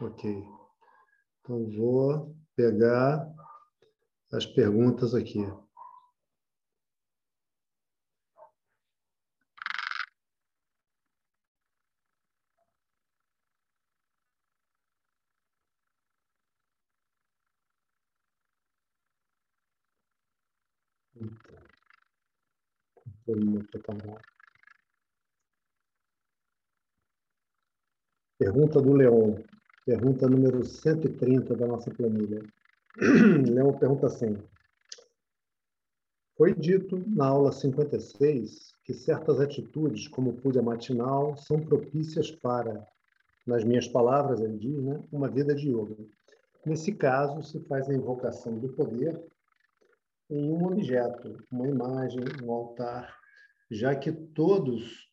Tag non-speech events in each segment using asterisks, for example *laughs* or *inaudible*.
Ok. Então, vou pegar as perguntas aqui. Pergunta do Leon. Pergunta número 130 da nossa planilha. *clears throat* Leon pergunta assim: Foi dito na aula 56 que certas atitudes, como puja matinal, são propícias para, nas minhas palavras, ele diz, né, uma vida de yoga. Nesse caso, se faz a invocação do poder em um objeto, uma imagem, um altar, já que todos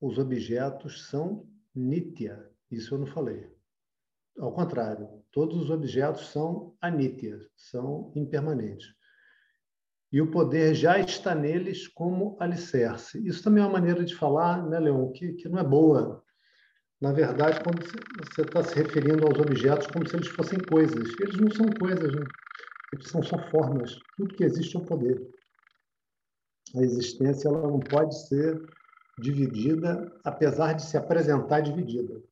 os objetos são nitya. Isso eu não falei. Ao contrário, todos os objetos são anityas, são impermanentes. E o poder já está neles como alicerce. Isso também é uma maneira de falar, né, Leon, que, que não é boa. Na verdade, quando você está se referindo aos objetos como se eles fossem coisas. Eles não são coisas, né? eles são só formas. Tudo que existe é o poder. A existência ela não pode ser dividida, apesar de se apresentar dividida.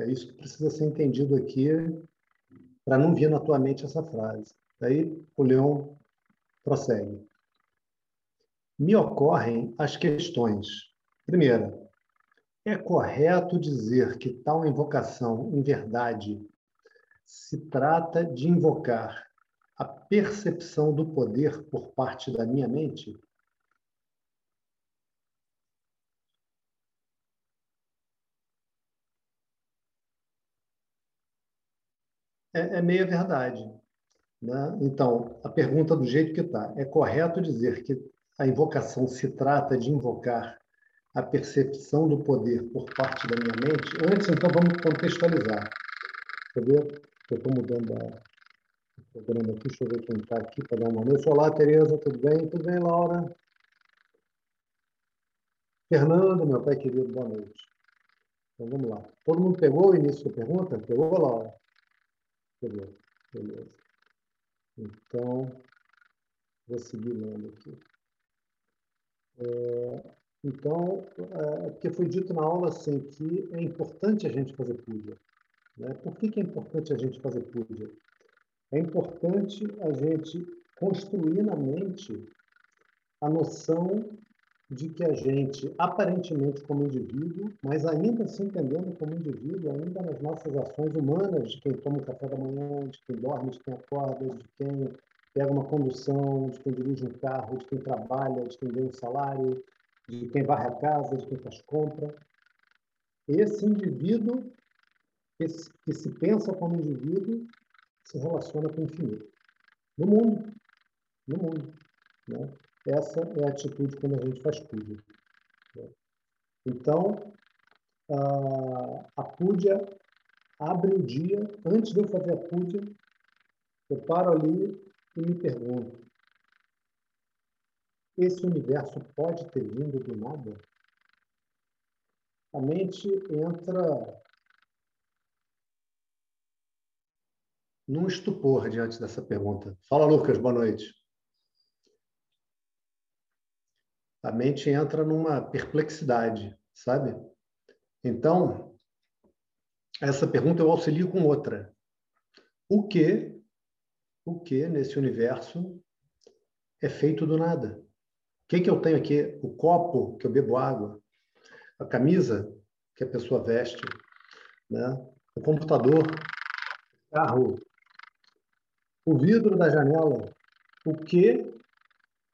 É isso que precisa ser entendido aqui para não vir na tua mente essa frase. Daí o Leão prossegue. Me ocorrem as questões. Primeira, é correto dizer que tal invocação, em verdade, se trata de invocar a percepção do poder por parte da minha mente? É, é meia verdade. Né? Então, a pergunta do jeito que está: é correto dizer que a invocação se trata de invocar a percepção do poder por parte da minha mente? Antes, então, vamos contextualizar. Ver? Eu estou mudando a, o programa aqui, deixa eu ver quem está aqui para dar uma noite. Olá, Tereza, tudo bem? Tudo bem, Laura? Fernando, meu pai querido, boa noite. Então, vamos lá. Todo mundo pegou o início da pergunta? Pegou, Laura? Beleza. Beleza. Então, vou seguir lendo aqui. É, então, é, porque foi dito na aula assim que é importante a gente fazer puja. Né? Por que, que é importante a gente fazer puja? É importante a gente construir na mente a noção de que a gente, aparentemente como indivíduo, mas ainda se entendendo como indivíduo, ainda nas nossas ações humanas, de quem toma o café da manhã, de quem dorme, de quem acorda, de quem pega uma condução, de quem dirige um carro, de quem trabalha, de quem ganha um salário, de quem varre a casa, de quem faz compra. Esse indivíduo que se, que se pensa como indivíduo se relaciona com o infinito. No mundo. No mundo. Né? Essa é a atitude quando a gente faz puja. Então, a puja abre o dia, antes de eu fazer a puja, eu paro ali e me pergunto: esse universo pode ter vindo do nada? A mente entra num estupor diante dessa pergunta. Fala, Lucas, boa noite. A mente entra numa perplexidade, sabe? Então, essa pergunta eu auxilio com outra. O que, o que nesse universo é feito do nada? O que, que eu tenho aqui? O copo que eu bebo água, a camisa que a pessoa veste, né? o computador, o carro, o vidro da janela. O que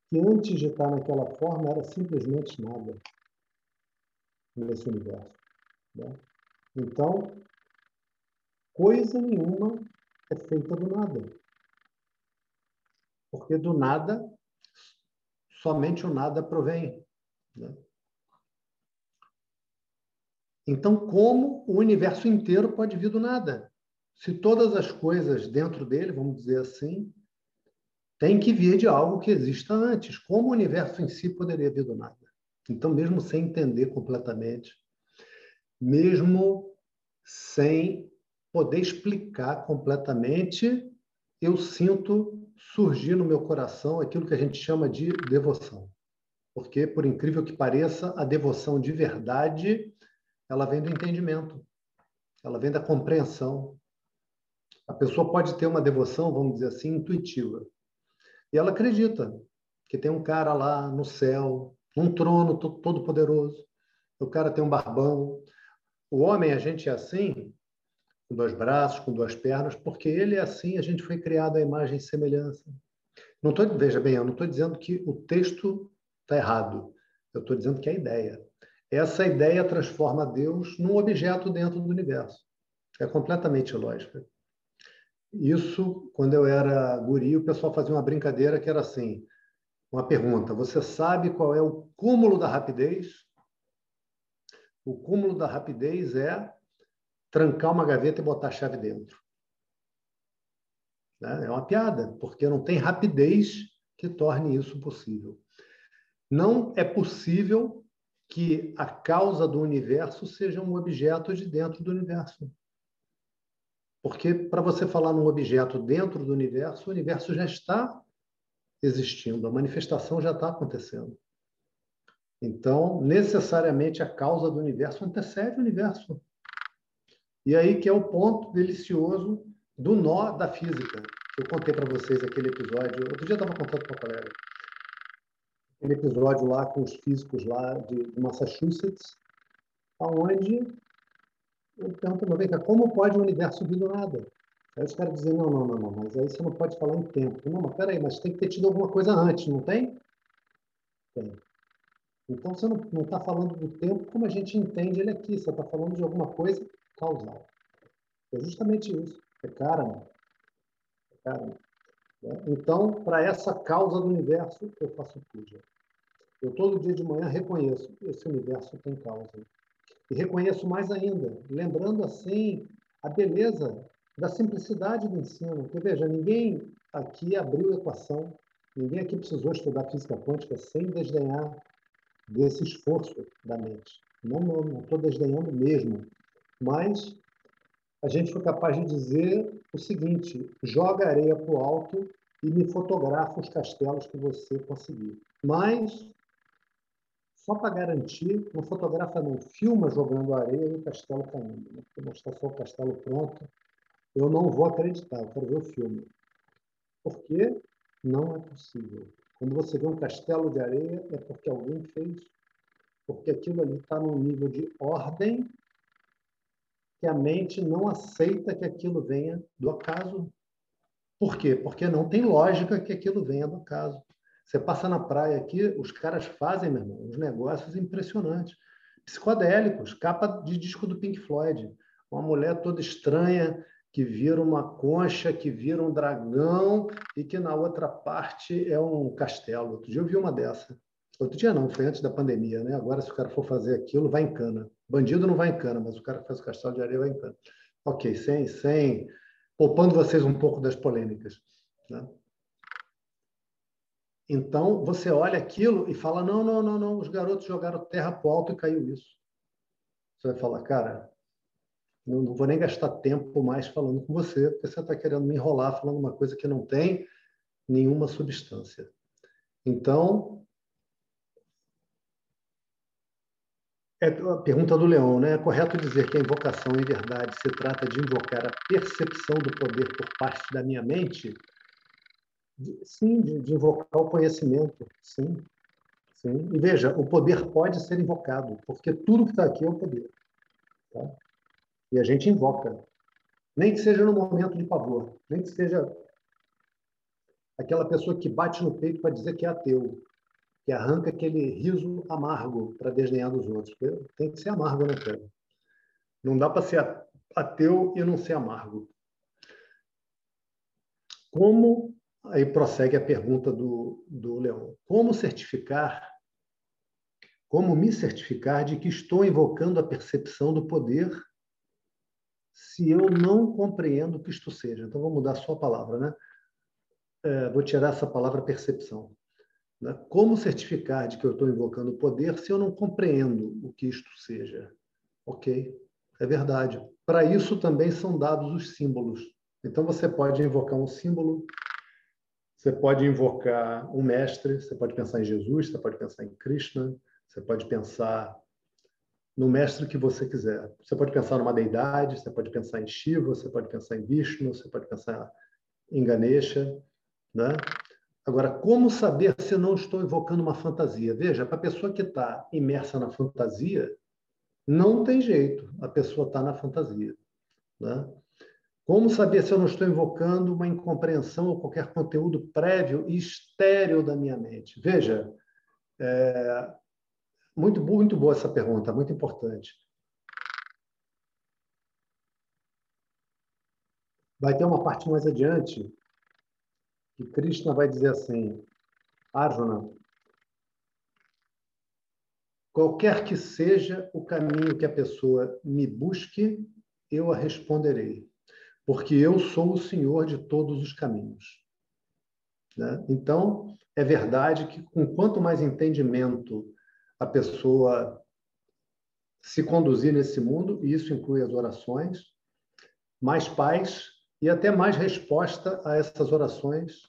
que antes de estar naquela forma era simplesmente nada nesse universo. Né? Então, coisa nenhuma é feita do nada. Porque do nada, somente o nada provém. Né? Então, como o universo inteiro pode vir do nada? Se todas as coisas dentro dele, vamos dizer assim, tem que vir de algo que exista antes. Como o universo em si poderia vir do nada? Então, mesmo sem entender completamente, mesmo sem poder explicar completamente, eu sinto surgir no meu coração aquilo que a gente chama de devoção. Porque, por incrível que pareça, a devoção de verdade, ela vem do entendimento, ela vem da compreensão. A pessoa pode ter uma devoção, vamos dizer assim, intuitiva. E ela acredita que tem um cara lá no céu, num trono todo poderoso. O cara tem um barbão. O homem, a gente é assim, com dois braços, com duas pernas, porque ele é assim, a gente foi criado à imagem e semelhança. Não tô, veja bem, eu não estou dizendo que o texto está errado. Eu estou dizendo que é a ideia. Essa ideia transforma Deus num objeto dentro do universo. É completamente lógica. Isso, quando eu era guri, o pessoal fazia uma brincadeira que era assim, uma pergunta, você sabe qual é o cúmulo da rapidez? O cúmulo da rapidez é trancar uma gaveta e botar a chave dentro. Né? É uma piada, porque não tem rapidez que torne isso possível. Não é possível que a causa do universo seja um objeto de dentro do universo. Porque para você falar num objeto dentro do universo, o universo já está existindo, a manifestação já está acontecendo. Então, necessariamente a causa do universo antecede o universo. E aí que é o ponto delicioso do nó da física. Eu contei para vocês aquele episódio, outro dia estava contando para a colega, aquele episódio lá com os físicos lá de, Massachusetts, aonde pergunto, vem cá, como pode o universo vir do nada? Aí os caras dizem, não, não, não, não, mas aí você não pode falar em tempo. Não, mas peraí, mas tem que ter tido alguma coisa antes, não tem? Tem. Então você não está falando do tempo como a gente entende ele aqui, você está falando de alguma coisa causal. É justamente isso. É karma. É karma. Né? Então, para essa causa do universo, eu faço puja. Eu todo dia de manhã reconheço esse universo tem causa. E reconheço mais ainda, lembrando assim a beleza da simplicidade do ensino. Porque, veja, ninguém aqui abriu equação, ninguém aqui precisou estudar física quântica sem desdenhar desse esforço da mente. Não estou desdenhando mesmo. Mas a gente foi capaz de dizer o seguinte: joga areia para o alto e me fotografa os castelos que você conseguir. Mas, só para garantir, não fotografa, não, filma jogando areia e o castelo caindo. Né? Porque mostrar só o castelo pronto, eu não vou acreditar, eu quero ver o filme. Porque não é possível. Quando você vê um castelo de areia, é porque alguém fez, porque aquilo ali está num nível de ordem que a mente não aceita que aquilo venha do acaso. Por quê? Porque não tem lógica que aquilo venha do acaso. Você passa na praia aqui, os caras fazem, meu irmão, uns negócios impressionantes. Psicodélicos, capa de disco do Pink Floyd. Uma mulher toda estranha que vira uma concha, que vira um dragão e que na outra parte é um castelo. Outro dia eu vi uma dessa. Outro dia não, foi antes da pandemia, né? Agora, se o cara for fazer aquilo, vai em cana. Bandido não vai em cana, mas o cara que faz o castelo de areia vai em cana. Ok, sem, sem, poupando vocês um pouco das polêmicas. Né? Então, você olha aquilo e fala: não, não, não, não, os garotos jogaram terra para o alto e caiu isso. Você vai falar, cara, não, não vou nem gastar tempo mais falando com você, porque você está querendo me enrolar falando uma coisa que não tem nenhuma substância. Então, É a pergunta do Leão, né? É correto dizer que a invocação, em verdade, se trata de invocar a percepção do poder por parte da minha mente? Sim, de, de invocar o conhecimento, sim. sim. E veja, o poder pode ser invocado, porque tudo que está aqui é o poder. Tá? E a gente invoca. Nem que seja no momento de pavor, nem que seja aquela pessoa que bate no peito para dizer que é ateu que arranca aquele riso amargo para desdenhar dos outros. Tem que ser amargo, né, cara? Não dá para ser ateu e não ser amargo. Como, aí prossegue a pergunta do, do Leão, como certificar, como me certificar de que estou invocando a percepção do poder se eu não compreendo o que isto seja? Então, vou mudar a palavra, né? É, vou tirar essa palavra percepção. Né? Como certificar de que eu estou invocando o poder se eu não compreendo o que isto seja? Ok, é verdade. Para isso também são dados os símbolos. Então você pode invocar um símbolo, você pode invocar um mestre, você pode pensar em Jesus, você pode pensar em Krishna, você pode pensar no mestre que você quiser. Você pode pensar numa deidade, você pode pensar em Shiva, você pode pensar em Vishnu, você pode pensar em Ganesha, né? Agora, como saber se eu não estou invocando uma fantasia? Veja, para a pessoa que está imersa na fantasia, não tem jeito, a pessoa está na fantasia. Né? Como saber se eu não estou invocando uma incompreensão ou qualquer conteúdo prévio e estéreo da minha mente? Veja, é, muito, muito boa essa pergunta, muito importante. Vai ter uma parte mais adiante que Krishna vai dizer assim: Arjuna, qualquer que seja o caminho que a pessoa me busque, eu a responderei, porque eu sou o Senhor de todos os caminhos. Né? Então, é verdade que com quanto mais entendimento a pessoa se conduzir nesse mundo, e isso inclui as orações, mais paz e até mais resposta a essas orações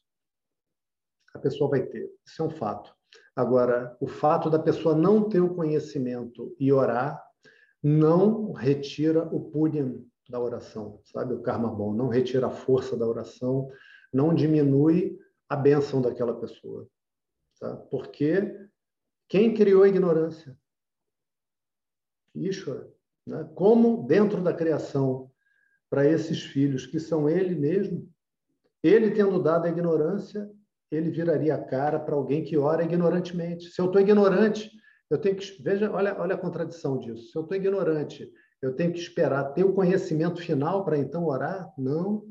a pessoa vai ter. Isso é um fato. Agora, o fato da pessoa não ter o conhecimento e orar não retira o punyam da oração, sabe? O karma bom, não retira a força da oração, não diminui a bênção daquela pessoa. Tá? Porque quem criou a ignorância? Ishvara. Né? Como dentro da criação para esses filhos que são ele mesmo, ele tendo dado a ignorância, ele viraria a cara para alguém que ora ignorantemente. Se eu estou ignorante, eu tenho que veja, olha, olha a contradição disso. Se eu estou ignorante, eu tenho que esperar ter o conhecimento final para então orar? Não.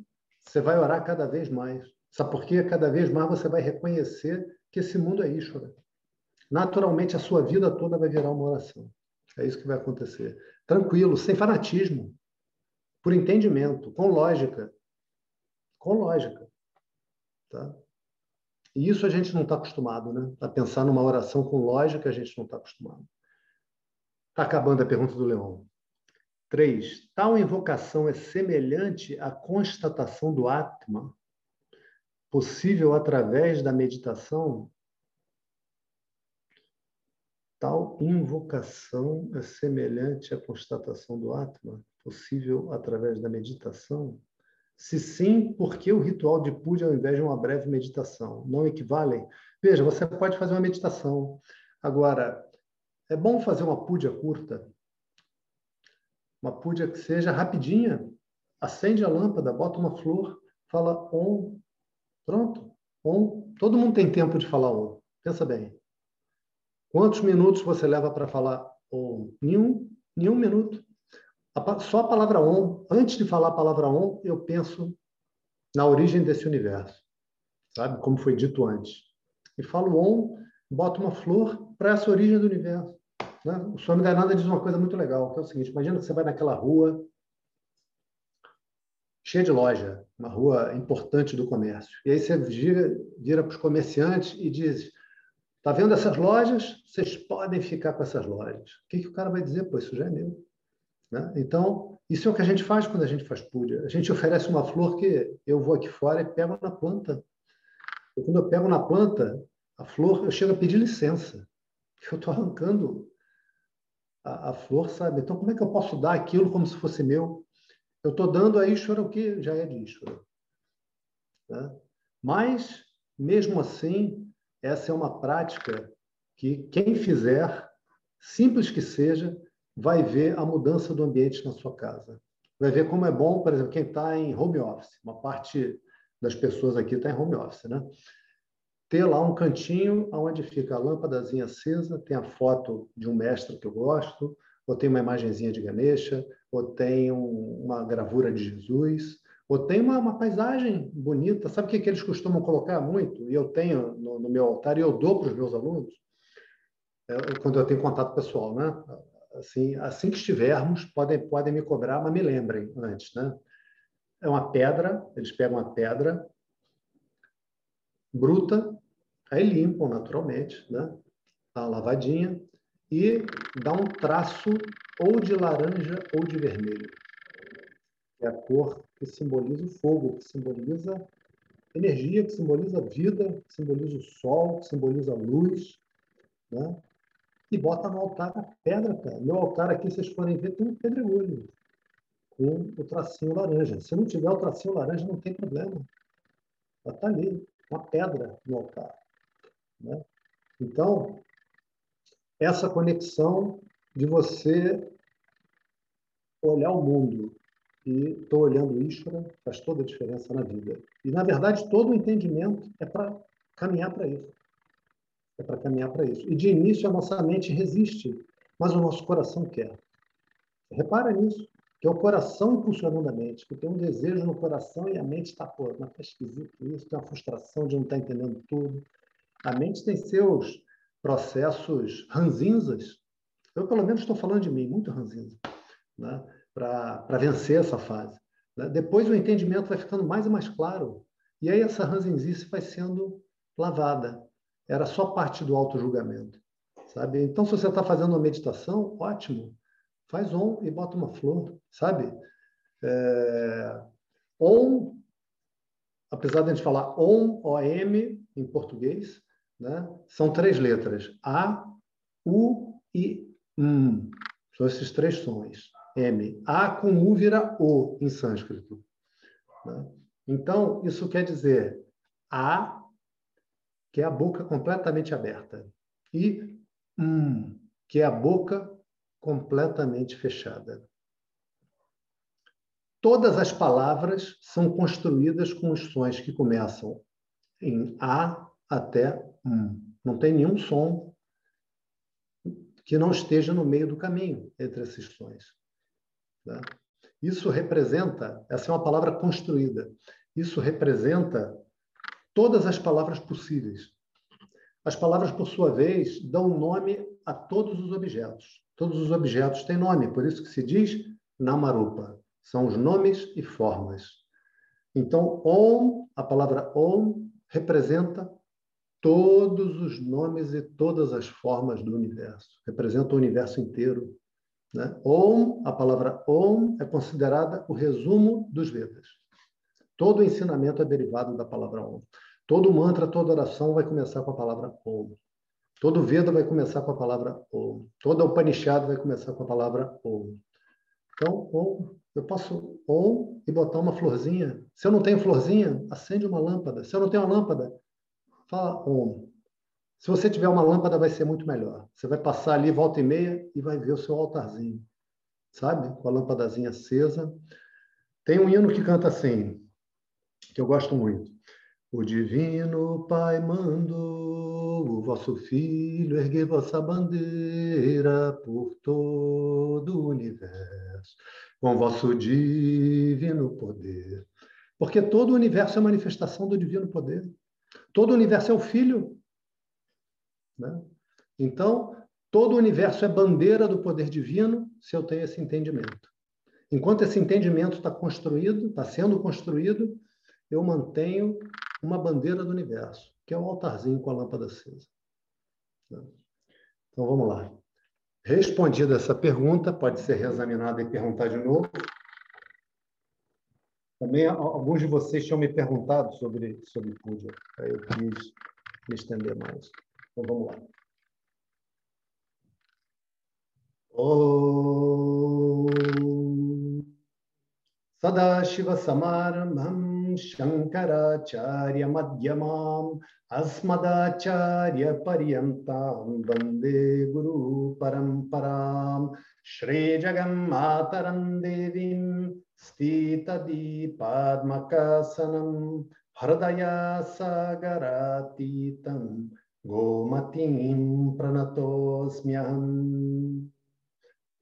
Você vai orar cada vez mais. Sabe por quê? Cada vez mais você vai reconhecer que esse mundo é Ishvara naturalmente a sua vida toda vai virar uma oração. É isso que vai acontecer. Tranquilo, sem fanatismo, por entendimento, com lógica. Com lógica. Tá? E isso a gente não está acostumado, né? A pensar numa oração com lógica, a gente não está acostumado. Está acabando a pergunta do Leão. Três. Tal invocação é semelhante à constatação do Atma, possível através da meditação? Tal invocação é semelhante à constatação do Atma, possível através da meditação? Se sim, por que o ritual de puja ao invés de uma breve meditação? Não equivalem? Veja, você pode fazer uma meditação. Agora, é bom fazer uma puja curta, uma puja que seja rapidinha. Acende a lâmpada, bota uma flor, fala om. Pronto, om. Todo mundo tem tempo de falar om. Pensa bem. Quantos minutos você leva para falar Om? Nenhum, nenhum minuto. Só a palavra Om. Antes de falar a palavra Om, eu penso na origem desse universo, sabe? Como foi dito antes. E falo Om, boto uma flor para essa origem do universo. Né? O Swami Dananda diz uma coisa muito legal, que é o seguinte: imagina que você vai naquela rua cheia de loja, uma rua importante do comércio. E aí você vira, vira para os comerciantes e diz: Está vendo essas lojas? Vocês podem ficar com essas lojas. O que, que o cara vai dizer? Pô, isso já é meu. Né? Então, isso é o que a gente faz quando a gente faz puja. A gente oferece uma flor que eu vou aqui fora e pego na planta. Quando eu pego na planta, a flor, eu chego a pedir licença. Eu estou arrancando a, a, flor, sabe? Então, como é que eu posso dar aquilo como se fosse meu? Eu estou dando a Ishvara o que já é de Ishvara. Né? Mas, mesmo assim, essa é uma prática que quem fizer, simples que seja, vai ver a mudança do ambiente na sua casa. Vai ver como é bom, por exemplo, quem está em home office. Uma parte das pessoas aqui está em home office, né? Ter lá um cantinho onde fica a lâmpadazinha acesa, tem a foto de um mestre que eu gosto, ou tem uma imagenzinha de Ganesha, ou tem um, uma gravura de Jesus, ou tem uma, uma paisagem bonita. Sabe o que, que eles costumam colocar muito? E eu tenho no, no meu altar e eu dou para os meus alunos, é, quando eu tenho contato pessoal, né? Assim, assim que estivermos, podem, podem me cobrar, mas me lembrem antes, né? É uma pedra, eles pegam a pedra bruta, aí limpam naturalmente, né? Tá lavadinha, e dá um traço ou de laranja ou de vermelho. É a cor que simboliza o fogo, que simboliza energia, que simboliza vida, que simboliza o sol, que simboliza a luz. Né? E bota no altar a pedra, cara. Meu altar aqui, vocês forem ver, tem um pedregulho com o tracinho laranja. Se não tiver o tracinho laranja, não tem problema. Ela está ali, uma pedra no altar. Né? Então, essa conexão de você olhar o mundo e estou olhando Ishvara faz toda a diferença na vida. E, na verdade, todo o entendimento é para caminhar para isso. É para caminhar para isso. E, de início, a nossa mente resiste, mas o nosso coração quer. Repara nisso, que é o coração impulsionando a mente, que tem um desejo no coração e a mente está, pô, não está esquisito isso, tem uma frustração de não estar tá entendendo tudo. A mente tem seus processos ranzinzas. Eu, pelo menos, estou falando de mim, muito ranzinza, né? para vencer essa fase. Né? Depois o entendimento vai ficando mais e mais claro. E aí essa ranzinzice vai sendo lavada. Era só parte do auto-julgamento. Sabe? Então, se você está fazendo uma meditação, ótimo. Faz on e bota uma flor, sabe? É... On, apesar de a gente falar on, O-M, em português, né? São três letras: A, U e M. São esses três sons. M. A com U vira O em sânscrito. Né? Então, isso quer dizer A, que é a boca completamente aberta, e M, que é a boca completamente fechada. Todas as palavras são construídas com os sons que começam em A até um. Não tem nenhum som que não esteja no meio do caminho entre esses sons. Tá? Isso representa, essa é uma palavra construída, isso representa todas as palavras possíveis. As palavras, por sua vez, dão nome a todos os objetos. Todos os objetos têm nome, por isso que se diz Namarupa. São os nomes e formas. Então, Om, a palavra Om, representa todos os nomes e todas as formas do universo. Representa o universo inteiro. Né? Om, a palavra Om é considerada o resumo dos Vedas. Todo ensinamento é derivado da palavra Om. Todo mantra, toda oração vai começar com a palavra Om. Todo Veda vai começar com a palavra Om. Toda Upanishad vai começar com a palavra Om. Então, Om, eu posso Om e botar uma florzinha. Se eu não tenho florzinha, acende uma lâmpada. Se eu não tenho uma lâmpada, Fala. Se você tiver uma lâmpada, vai ser muito melhor. Você vai passar ali volta e meia e vai ver o seu altarzinho, sabe? Com a lâmpadazinha acesa. Tem um hino que canta assim, que eu gosto muito. O divino Pai mandou o vosso filho erguer vossa bandeira por todo o universo, com vosso divino poder. Porque todo o universo é manifestação do divino poder. Todo o universo é o Filho. Né? Então, todo o universo é bandeira do poder divino se eu tenho esse entendimento. Enquanto esse entendimento está construído, está sendo construído, eu mantenho uma bandeira do universo, que é o altarzinho com a lâmpada acesa. Né? Então, vamos lá. Respondida essa pergunta, pode ser reexaminada e perguntar de novo. Também alguns de vocês tinham me perguntado sobre, sobre puja. Eu quis me estender mais. Então vamos lá. Sadashiva Samarambham Shankaracharya Madhyamam Asmadacharya Paryantam Vande Guru Paramparam Shri Jagam Mataram Devim स्थितदीपाद्मकासनं, हृदयासागरातीतं, गोमतीं प्रणतोऽस्म्यहम्।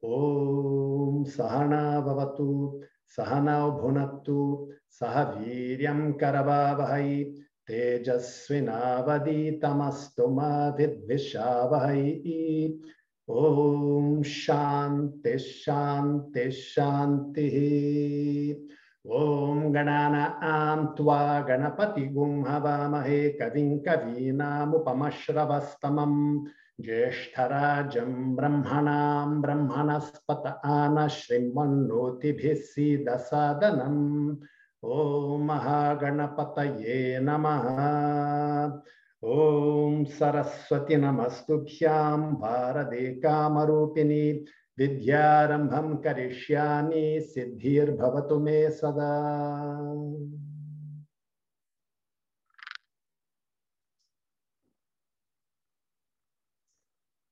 ॐ सहना भवतु, सहनौ भुनक्तु सह वीर्यं करवावहै, तेजस्विनावदीतमस्तु मा विद्विषावहै ओम शांति शांति शांति ओम गणानां त्वा गणपतिगुं हवामहे कविं कवीनामुपमश्रवस्तमम्। ज्येष्ठराजं ब्रह्मणां ब्रह्मणस्पत आन श्रीमन्नोतिभिः सीदसादनम्। ॐ महागणपतये नमः। ॐ सरस्वती नमस्तुभ्यां भारते कामरूपिणी विद्यारम्भं करिष्यामि सिद्धिर्भवतु मे सदा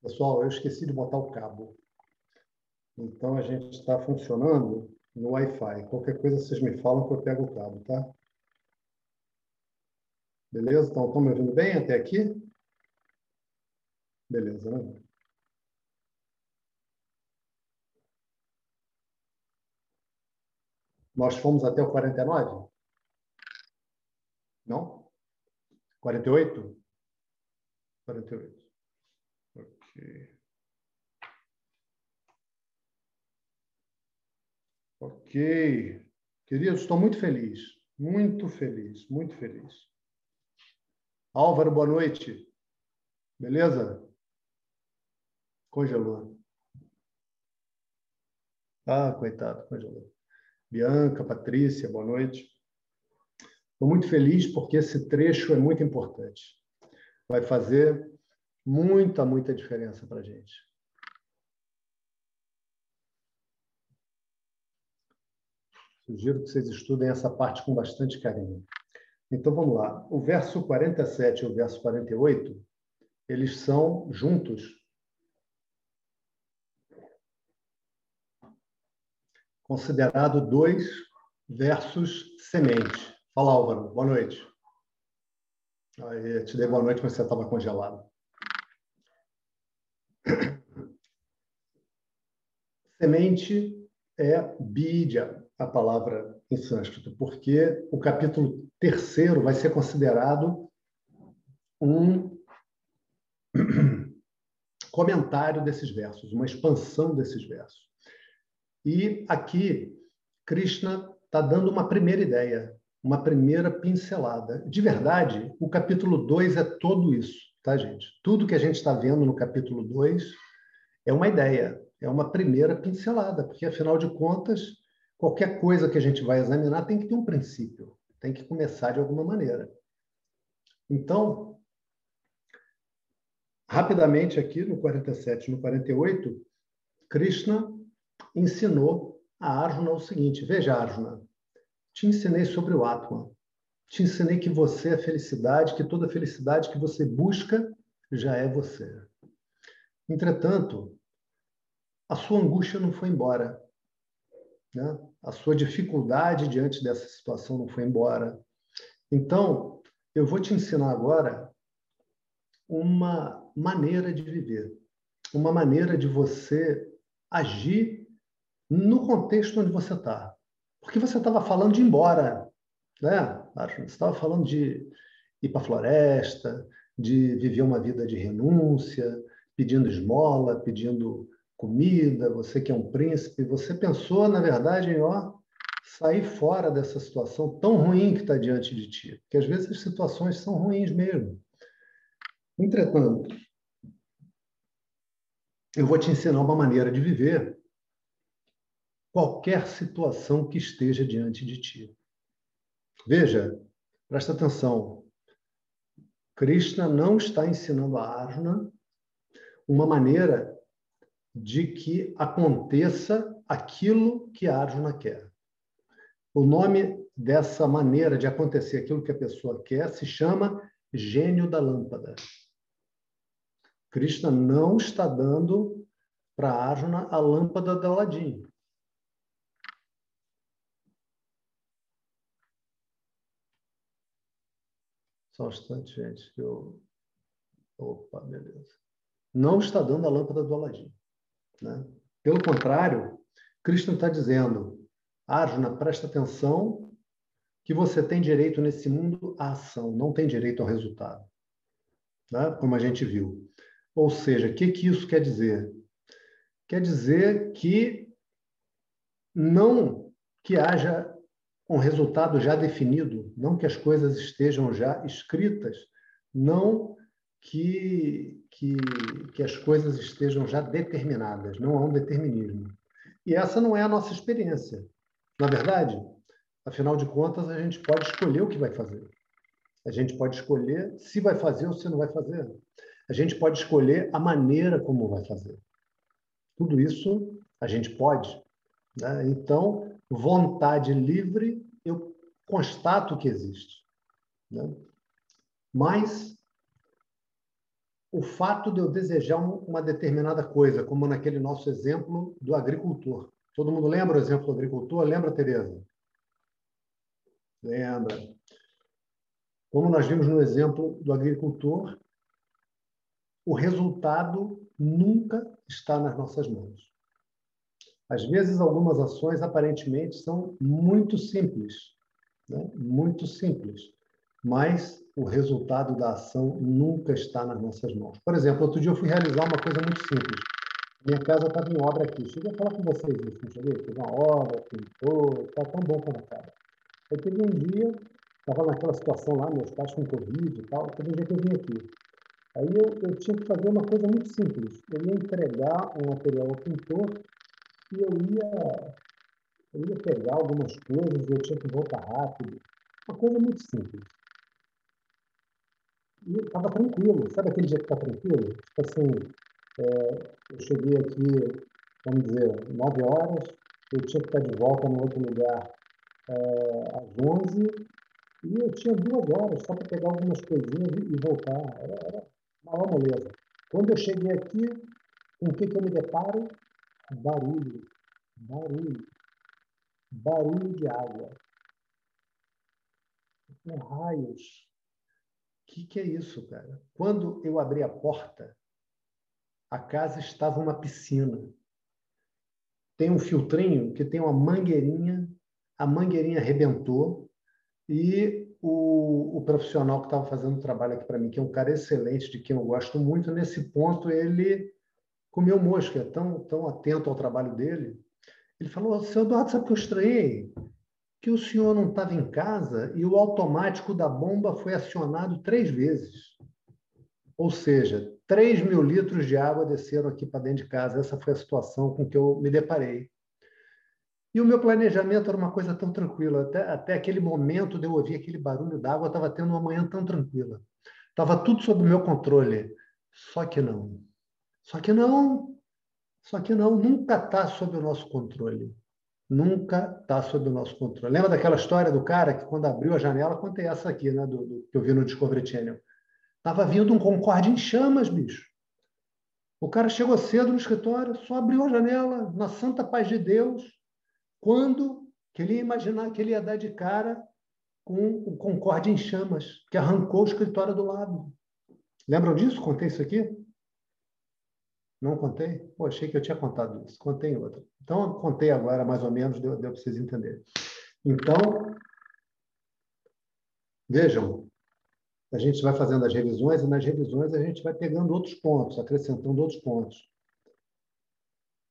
Pessoal, eu esqueci de botar o cabo. Então, a gente está funcionando no Wi-Fi. Qualquer coisa, vocês me falam que eu pego o cabo, tá? Beleza? Então, estão me ouvindo bem até aqui? Beleza, né? Nós fomos até o 49? Não? 48? 48. Ok. Ok. Queridos, estou muito feliz. Muito feliz, muito feliz. Álvaro, boa noite. Beleza? Congelou. Ah, coitado, congelou. Bianca, Patrícia, boa noite. Estou muito feliz porque esse trecho é muito importante. Vai fazer muita, muita diferença para a gente. Sugiro que vocês estudem essa parte com bastante carinho. Então vamos lá. O verso 47 e o verso 48, eles são juntos. Considerado dois versos semente. Fala, Álvaro. Boa noite. Aí, te dei boa noite, mas você estava congelado. Semente é bidya, a palavra em sânscrito, porque o capítulo terceiro vai ser considerado um *clears throat* comentário desses versos, uma expansão desses versos. E aqui, Krishna está dando uma primeira ideia, uma primeira pincelada. De verdade, o capítulo 2 é todo isso, tá, gente? Tudo que a gente está vendo no capítulo 2 é uma ideia, é uma primeira pincelada, porque, afinal de contas, qualquer coisa que a gente vai examinar tem que ter um princípio, tem que começar de alguma maneira. Então, rapidamente aqui no 47 e no 48, Krishna ensinou a Arjuna o seguinte: Veja, Arjuna, te ensinei sobre o Atman, te ensinei que você é felicidade, que toda felicidade que você busca já é você. Entretanto, a sua angústia não foi embora. Né? A sua dificuldade diante dessa situação não foi embora. Então, eu vou te ensinar agora uma maneira de viver, uma maneira de você agir no contexto onde você está. Porque você estava falando de ir embora, né? Você estava falando de ir para a floresta, de viver uma vida de renúncia, pedindo esmola, pedindo comida, você que é um príncipe, você pensou, na verdade, em ó, sair fora dessa situação tão ruim que está diante de ti. Porque às vezes as situações são ruins mesmo. Entretanto, eu vou te ensinar uma maneira de viver qualquer situação que esteja diante de ti. Veja, presta atenção. Krishna não está ensinando a Arjuna uma maneira de que aconteça aquilo que Arjuna quer. O nome dessa maneira de acontecer aquilo que a pessoa quer se chama gênio da lâmpada. Krishna não está dando para Arjuna a lâmpada da Aladim. Só um instante, gente, que eu. Opa, beleza. Não está dando a lâmpada do Aladim. Né? Pelo contrário, Krishna está dizendo, Arjuna, presta atenção que você tem direito nesse mundo à ação, não tem direito ao resultado. Né? Como a gente viu. Ou seja, o que, que isso quer dizer? Quer dizer que não que haja um resultado já definido, não que as coisas estejam já escritas, não que, que, que as coisas estejam já determinadas, não há um determinismo. E essa não é a nossa experiência. Na verdade, afinal de contas, a gente pode escolher o que vai fazer. A gente pode escolher se vai fazer ou se não vai fazer. A gente pode escolher a maneira como vai fazer. Tudo isso a gente pode. Né? Então, vontade livre, eu constato que existe. Né? Mas o fato de eu desejar uma determinada coisa, como naquele nosso exemplo do agricultor. Todo mundo lembra o exemplo do agricultor? Lembra, Tereza? Lembra. Como nós vimos no exemplo do agricultor, o resultado nunca está nas nossas mãos. Às vezes, algumas ações aparentemente são muito simples, né? muito simples, mas o resultado da ação nunca está nas nossas mãos. Por exemplo, outro dia eu fui realizar uma coisa muito simples. Minha casa estava em obra aqui. Cheguei a falar com vocês isso, não cheguei? Teve uma obra, pintou, está tão bom como casa. Aí teve um dia, estava naquela situação lá, meus pais com Covid e tal, teve um dia que eu vim aqui. Aí eu, eu tinha que fazer uma coisa muito simples. Eu ia entregar um material ao pintor e eu ia, eu ia pegar algumas coisas, eu tinha que voltar rápido. Uma coisa muito simples. E estava tranquilo. Sabe aquele dia que está tranquilo? Tipo assim, é, eu cheguei aqui, vamos dizer, nove horas, eu tinha que estar de volta no outro lugar é, às onze, e eu tinha duas horas só para pegar algumas coisinhas e, e voltar. Era, era uma moleza. Quando eu cheguei aqui, com o que, que eu me deparo? Barulho, barulho, barulho de água. Com raios, que, que é isso, cara? Quando eu abri a porta, a casa estava uma piscina. Tem um filtrinho que tem uma mangueirinha, a mangueirinha arrebentou e o, o profissional que estava fazendo o trabalho aqui para mim, que é um cara excelente, de quem eu gosto muito, nesse ponto ele comeu mosca, tão, tão atento ao trabalho dele. Ele falou, seu Eduardo, sabe que eu estranhei? Que o senhor não estava em casa e o automático da bomba foi acionado três vezes. Ou seja, 3 mil litros de água desceram aqui para dentro de casa. Essa foi a situação com que eu me deparei. E o meu planejamento era uma coisa tão tranquila. Até, até aquele momento de eu ouvir aquele barulho d'água, estava tendo uma manhã tão tranquila. Estava tudo sob o meu controle. Só que não. Só que não. Só que não. Nunca está sob o nosso controle nunca está sob o nosso controle. Lembra daquela história do cara que, quando abriu a janela, contei essa aqui, né, do, do que eu vi no Discovery Channel. Estava vindo um Concorde em chamas, bicho. O cara chegou cedo no escritório, só abriu a janela, na santa paz de Deus, quando que ele ia imaginar que ele ia dar de cara com o Concorde em chamas, que arrancou o escritório do lado. Lembram disso? Contei isso aqui? Não contei? Pô, achei que eu tinha contado isso. Contei outra. Então, contei agora, mais ou menos, deu, deu para vocês entenderem. Então, vejam, a gente vai fazendo as revisões e nas revisões a gente vai pegando outros pontos, acrescentando outros pontos.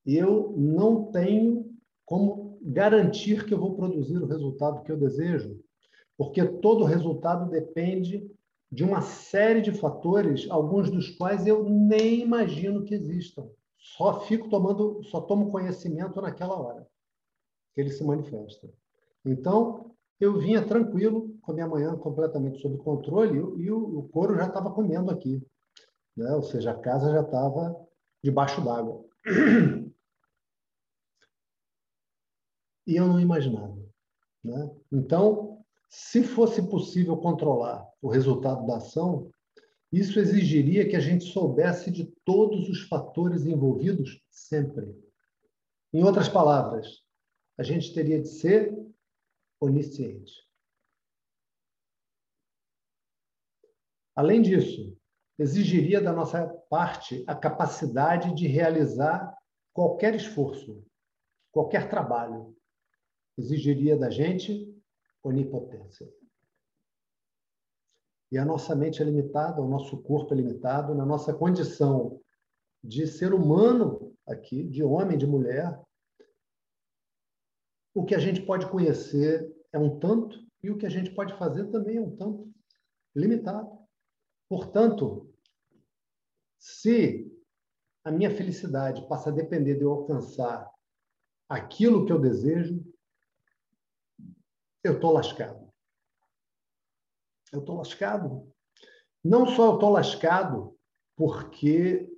Eu não tenho como garantir que eu vou produzir o resultado que eu desejo, porque todo resultado depende de uma série de fatores, alguns dos quais eu nem imagino que existam. Só fico tomando, só tomo conhecimento naquela hora que ele se manifesta. Então, eu vinha tranquilo, com a minha manhã completamente sob controle, e o, o couro já estava comendo aqui. Né? Ou seja, a casa já estava debaixo d'água. *clears throat* E eu não imaginava. Né? Então, se fosse possível controlar o resultado da ação, isso exigiria que a gente soubesse de todos os fatores envolvidos sempre. Em outras palavras, a gente teria de ser onisciente. Além disso, exigiria da nossa parte a capacidade de realizar qualquer esforço, qualquer trabalho. Exigiria da gente onipotência. E a nossa mente é limitada, o nosso corpo é limitado, na nossa condição de ser humano aqui, de homem, de mulher, o que a gente pode conhecer é um tanto e o que a gente pode fazer também é um tanto limitado. Portanto, Se a minha felicidade passa a depender de eu alcançar aquilo que eu desejo, eu estou lascado. Eu estou lascado. Não só eu estou lascado porque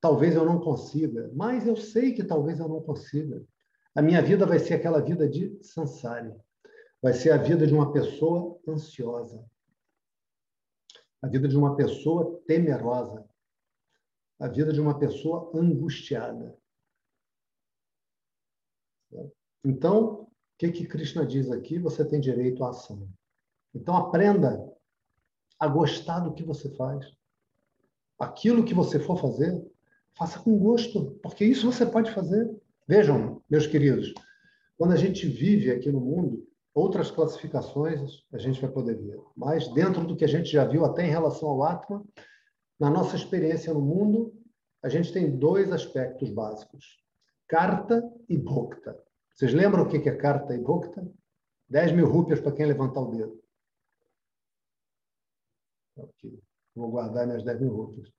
talvez eu não consiga, mas eu sei que talvez eu não consiga. A minha vida vai ser aquela vida de sansari. Vai ser a vida de uma pessoa ansiosa. A vida de uma pessoa temerosa. A vida de uma pessoa angustiada. Então, que, que Krishna diz aqui? Você tem direito à ação. Então, aprenda a gostar do que você faz. Aquilo que você for fazer, faça com gosto, porque isso você pode fazer. Vejam, meus queridos, quando a gente vive aqui no mundo, outras classificações a gente vai poder ver. Mas dentro do que a gente já viu até em relação ao Atma, na nossa experiência no mundo, a gente tem dois aspectos básicos: carta e bhokta. Vocês lembram o que é carta e bhokta? 10 mil rúpias para quem levantar o dedo. Vou guardar minhas 10 mil rúpias.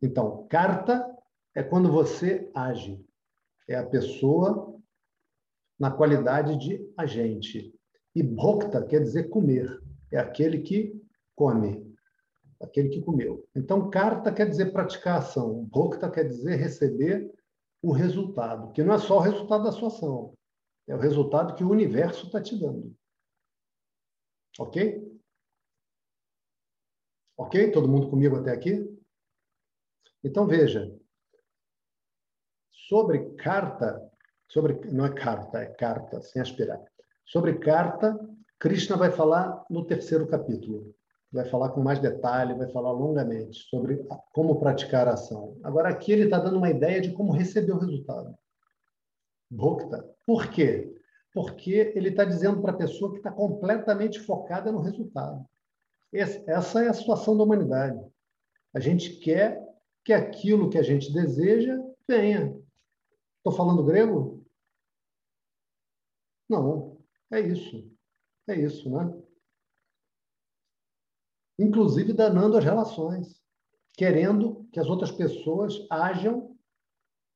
Então, carta é quando você age. É a pessoa na qualidade de agente. E bhokta quer dizer comer. É aquele que come. Aquele que comeu. Então, carta quer dizer praticar ação. Bhokta quer dizer receber o resultado, que não é só o resultado da sua ação, é o resultado que o universo está te dando. Ok? Ok? Todo mundo comigo até aqui? Então, veja. Sobre carta, sobre, não é carta, é carta, sem aspirar. Sobre carta, Krishna vai falar no terceiro capítulo. Vai falar com mais detalhe, vai falar longamente sobre como praticar a ação. Agora, aqui ele está dando uma ideia de como receber o resultado. Bhokta. Por quê? Porque ele está dizendo para a pessoa que está completamente focada no resultado. Essa é a situação da humanidade. A gente quer que aquilo que a gente deseja venha. Estou falando grego? Não, é isso. É isso, né? Inclusive danando as relações, querendo que as outras pessoas ajam,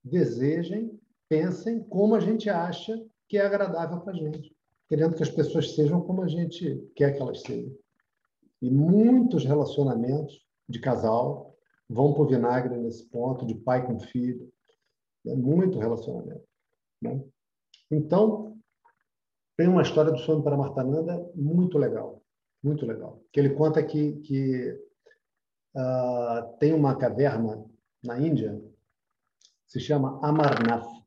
desejem, pensem como a gente acha que é agradável para a gente, querendo que as pessoas sejam como a gente quer que elas sejam. E muitos relacionamentos de casal vão para o vinagre nesse ponto, de pai com filho. É muito relacionamento. Né? Então, tem uma história do Swami Paramartananda muito legal, muito legal. Que ele conta que, que uh, tem uma caverna na Índia, se chama Amarnath,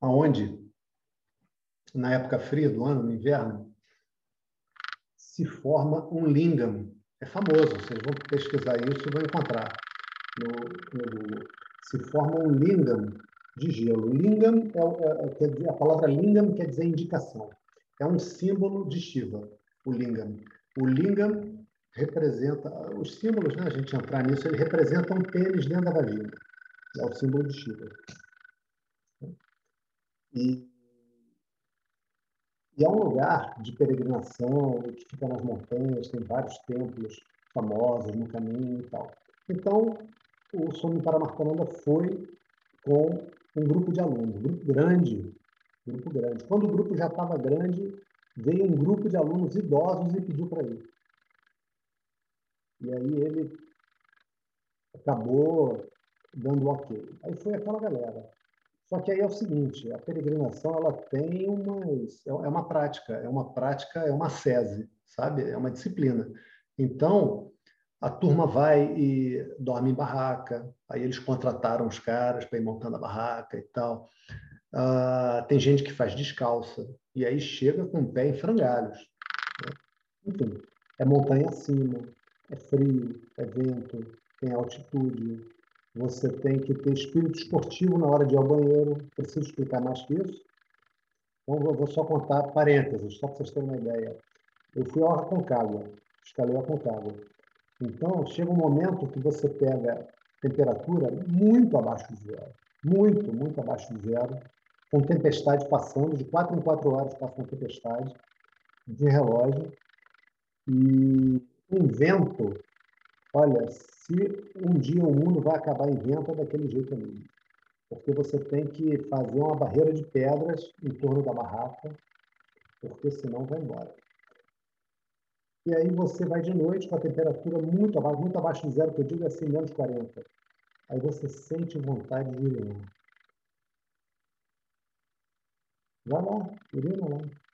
aonde na época fria do ano, no inverno, se forma um lingam. É famoso, vocês vão pesquisar isso e vão encontrar no, no Google. Se forma um lingam de gelo. Lingam, é, é, é, a palavra lingam quer dizer indicação. É um símbolo de Shiva, o lingam. O lingam representa, os símbolos, né, a gente entrar nisso, ele representa um pênis dentro da vagina. É o símbolo de Shiva. E e é um lugar de peregrinação que fica nas montanhas, tem vários templos famosos no caminho e tal. Então, o Swami Paramartananda foi com um grupo de alunos, um grupo grande, grupo grande. Quando o grupo já estava grande, veio um grupo de alunos idosos e pediu para ir. E aí ele acabou dando ok. Aí foi aquela galera. Só que aí é o seguinte, a peregrinação ela tem umas, é, é uma prática, é uma prática, é uma sese, sabe? É uma disciplina. Então, a turma vai e dorme em barraca, aí eles contrataram os caras para ir montando a barraca e tal. Uh, tem gente que faz descalça, e aí chega com o pé em frangalhos. Né? Enfim, é montanha acima, é frio, é vento, tem altitude, você tem que ter espírito esportivo na hora de ir ao banheiro. Preciso explicar mais que isso? Então, vou só contar parênteses, só para vocês terem uma ideia. Eu fui ao Aconcagua, escalei a Aconcagua. Então, chega um momento que você pega temperatura muito abaixo de zero. Muito, muito abaixo de zero. Com tempestade passando, de quatro em quatro horas passa uma tempestade de relógio. E um vento, olha, se um dia o mundo vai acabar em vento, é daquele jeito mesmo. Porque você tem que fazer uma barreira de pedras em torno da barraca, porque senão vai embora. E aí você vai de noite com a temperatura muito abaixo, muito abaixo de zero, que eu digo assim, menos 40. Aí você sente vontade de urinar. Vai lá, urina lá.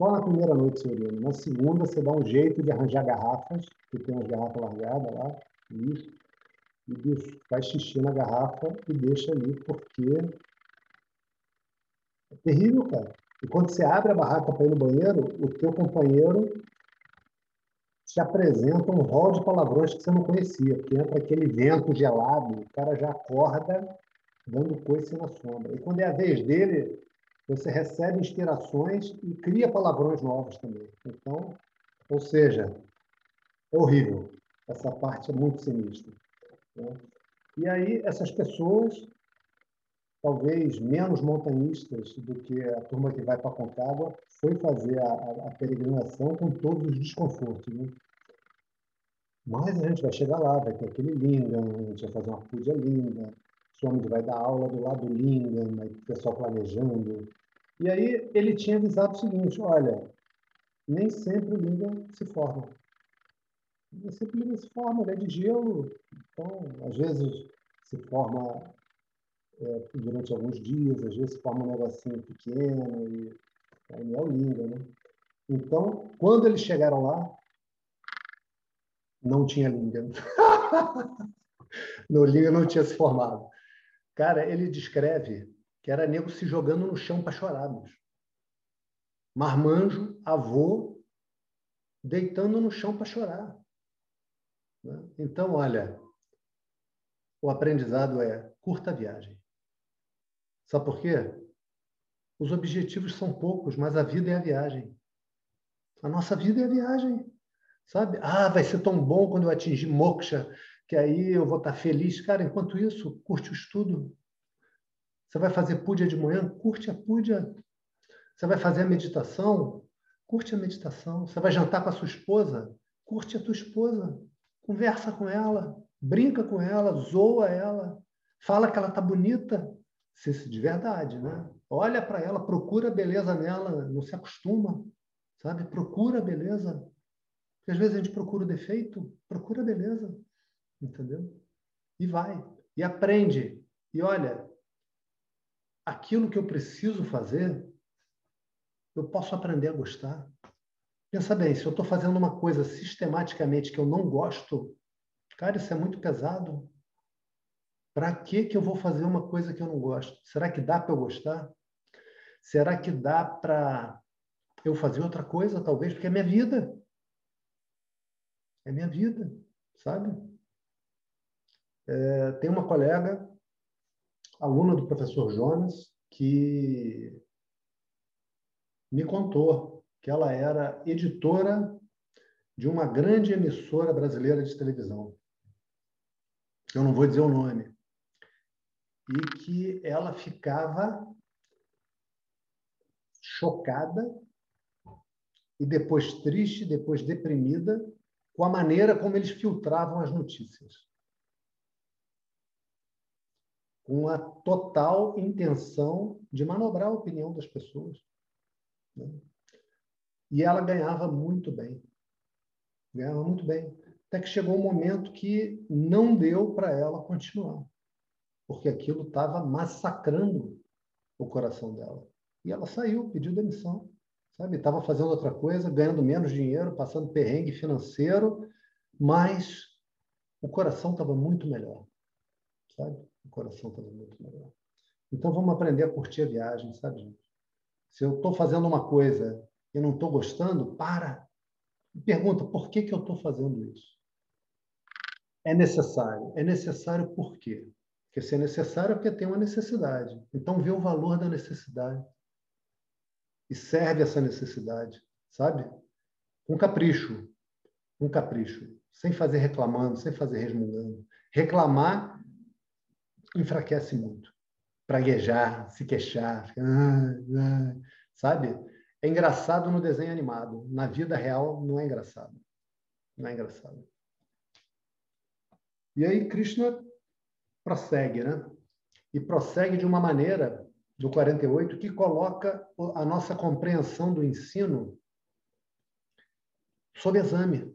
Só na primeira noite urina. Na segunda você dá um jeito de arranjar garrafas, que tem umas garrafas largadas lá, e bicho, faz xixi na garrafa e deixa ali, porque é terrível, cara. E quando você abre a barraca para ir no banheiro, o teu companheiro te apresenta um rol de palavrões que você não conhecia, porque entra aquele vento gelado, o cara já acorda dando coice na sombra. E quando é a vez dele, você recebe inspirações e cria palavrões novos também. Então, ou seja, é horrível. Essa parte é muito sinistra. Né? E aí, essas pessoas, talvez menos montanhistas do que a turma que vai para a Concagua, foi fazer a, a, peregrinação com todos os desconfortos. Né? Mas a gente vai chegar lá, vai ter aquele lingam, a gente vai fazer uma puja linda, o homem vai dar aula do lado do lingam, o pessoal planejando. E aí ele tinha avisado o seguinte, olha, nem sempre o lingam se forma. Nem sempre lingam se forma, ele é de gelo, então às vezes se forma é, durante alguns dias, às vezes se forma um negocinho pequeno, e Aí não é o Linga, né? Então, quando eles chegaram lá, não tinha Linga. *laughs* no Linga não tinha se formado. Cara, ele descreve que era nego se jogando no chão para chorar. Bicho. Marmanjo, avô, deitando no chão para chorar. Né? Então, olha, o aprendizado é curta viagem. Sabe por quê? Os objetivos são poucos, mas a vida é a viagem. A nossa vida é a viagem. Sabe? Ah, vai ser tão bom quando eu atingir moksha, que aí eu vou estar feliz. Cara, enquanto isso, curte o estudo. Você vai fazer puja de manhã? Curte a puja. Você vai fazer a meditação? Curte a meditação. Você vai jantar com a sua esposa? Curte a tua esposa. Conversa com ela, brinca com ela, zoa ela, fala que ela está bonita, se de verdade, né? Olha para ela, procura beleza nela, não se acostuma, sabe? Procura beleza. Porque às vezes a gente procura o defeito, procura beleza, entendeu? E vai, e aprende. E olha, aquilo que eu preciso fazer, eu posso aprender a gostar. Pensa bem, se eu estou fazendo uma coisa sistematicamente que eu não gosto, cara, isso é muito pesado. Para que, que eu vou fazer uma coisa que eu não gosto? Será que dá para eu gostar? Será que dá para eu fazer outra coisa, talvez? Porque é minha vida. É minha vida, sabe? É, tem uma colega, aluna do professor Jonas, que me contou que ela era editora de uma grande emissora brasileira de televisão. Eu não vou dizer o nome. E que ela ficava chocada e depois triste, depois deprimida com a maneira como eles filtravam as notícias. Com a total intenção de manobrar a opinião das pessoas. Né? E ela ganhava muito bem. Ganhava muito bem. Até que chegou um momento que não deu para ela continuar, porque aquilo estava massacrando o coração dela. E ela saiu, pediu demissão. Sabe? Estava fazendo outra coisa, ganhando menos dinheiro, passando perrengue financeiro, mas o coração estava muito melhor. Sabe? O coração estava muito melhor. Então vamos aprender a curtir a viagem, sabe? Se eu estou fazendo uma coisa e não estou gostando, para. E pergunta, por que, que eu estou fazendo isso? É necessário. É necessário por quê? Porque se é necessário é porque tem uma necessidade. Então vê o valor da necessidade e serve essa necessidade, sabe? Com capricho, com capricho, sem fazer reclamando, sem fazer resmungando. Reclamar enfraquece muito. Praguejar, se queixar, ah, ah, sabe? É engraçado no desenho animado. Na vida real não é engraçado. Não é engraçado. E aí Krishna prossegue, né? E prossegue de uma maneira, do 48, que coloca a nossa compreensão do ensino sob exame.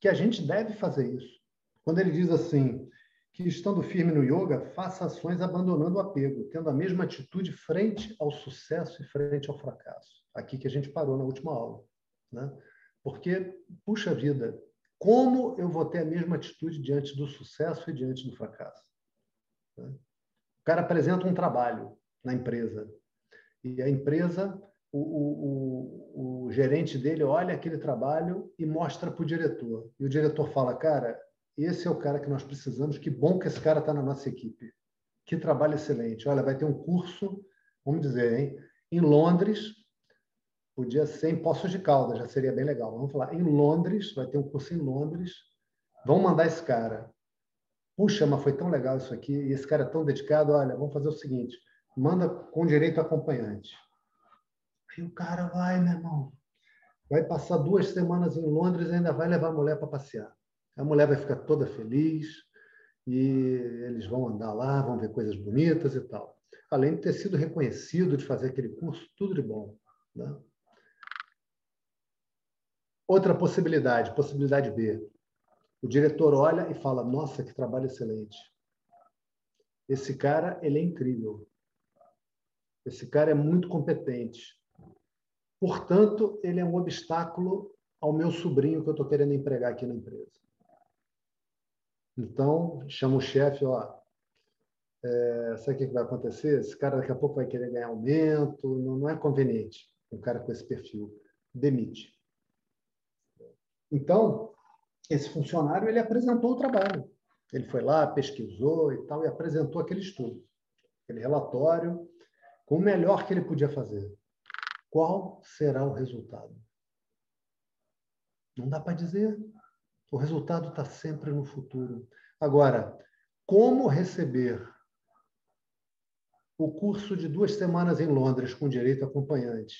Que a gente deve fazer isso. Quando ele diz assim, que estando firme no yoga, faça ações abandonando o apego, tendo a mesma atitude frente ao sucesso e frente ao fracasso. Aqui que a gente parou na última aula. Né? Porque, puxa vida, como eu vou ter a mesma atitude diante do sucesso e diante do fracasso? Né? O cara apresenta um trabalho na empresa e a empresa, o, o, o, o gerente dele olha aquele trabalho e mostra para o diretor. E o diretor fala, cara, esse é o cara que nós precisamos. Que bom que esse cara está na nossa equipe. Que trabalho excelente. Olha, vai ter um curso, vamos dizer, hein, em Londres. Podia ser em Poços de Caldas, já seria bem legal. Vamos falar, em Londres, vai ter um curso em Londres. Vamos mandar esse cara. Puxa, mas foi tão legal isso aqui. E esse cara é tão dedicado. Olha, vamos fazer o seguinte: manda com direito acompanhante. E o cara vai, meu irmão. Vai passar duas semanas em Londres e ainda vai levar a mulher para passear. A mulher vai ficar toda feliz e eles vão andar lá, vão ver coisas bonitas e tal. Além de ter sido reconhecido, de fazer aquele curso, tudo de bom. Né? Outra possibilidade, possibilidade B. O diretor olha e fala: Nossa, que trabalho excelente. Esse cara, ele é incrível. Esse cara é muito competente. Portanto, ele é um obstáculo ao meu sobrinho que eu estou querendo empregar aqui na empresa. Então, chama o chefe, ó, é, sabe o que vai acontecer? Esse cara daqui a pouco vai querer ganhar aumento, não, não é conveniente um cara com esse perfil. Demite. Então, esse funcionário ele apresentou o trabalho. Ele foi lá, pesquisou e tal, e apresentou aquele estudo, aquele relatório, com o melhor que ele podia fazer. Qual será o resultado? Não dá para dizer. O resultado está sempre no futuro. Agora, como receber o curso de duas semanas em Londres com direito acompanhante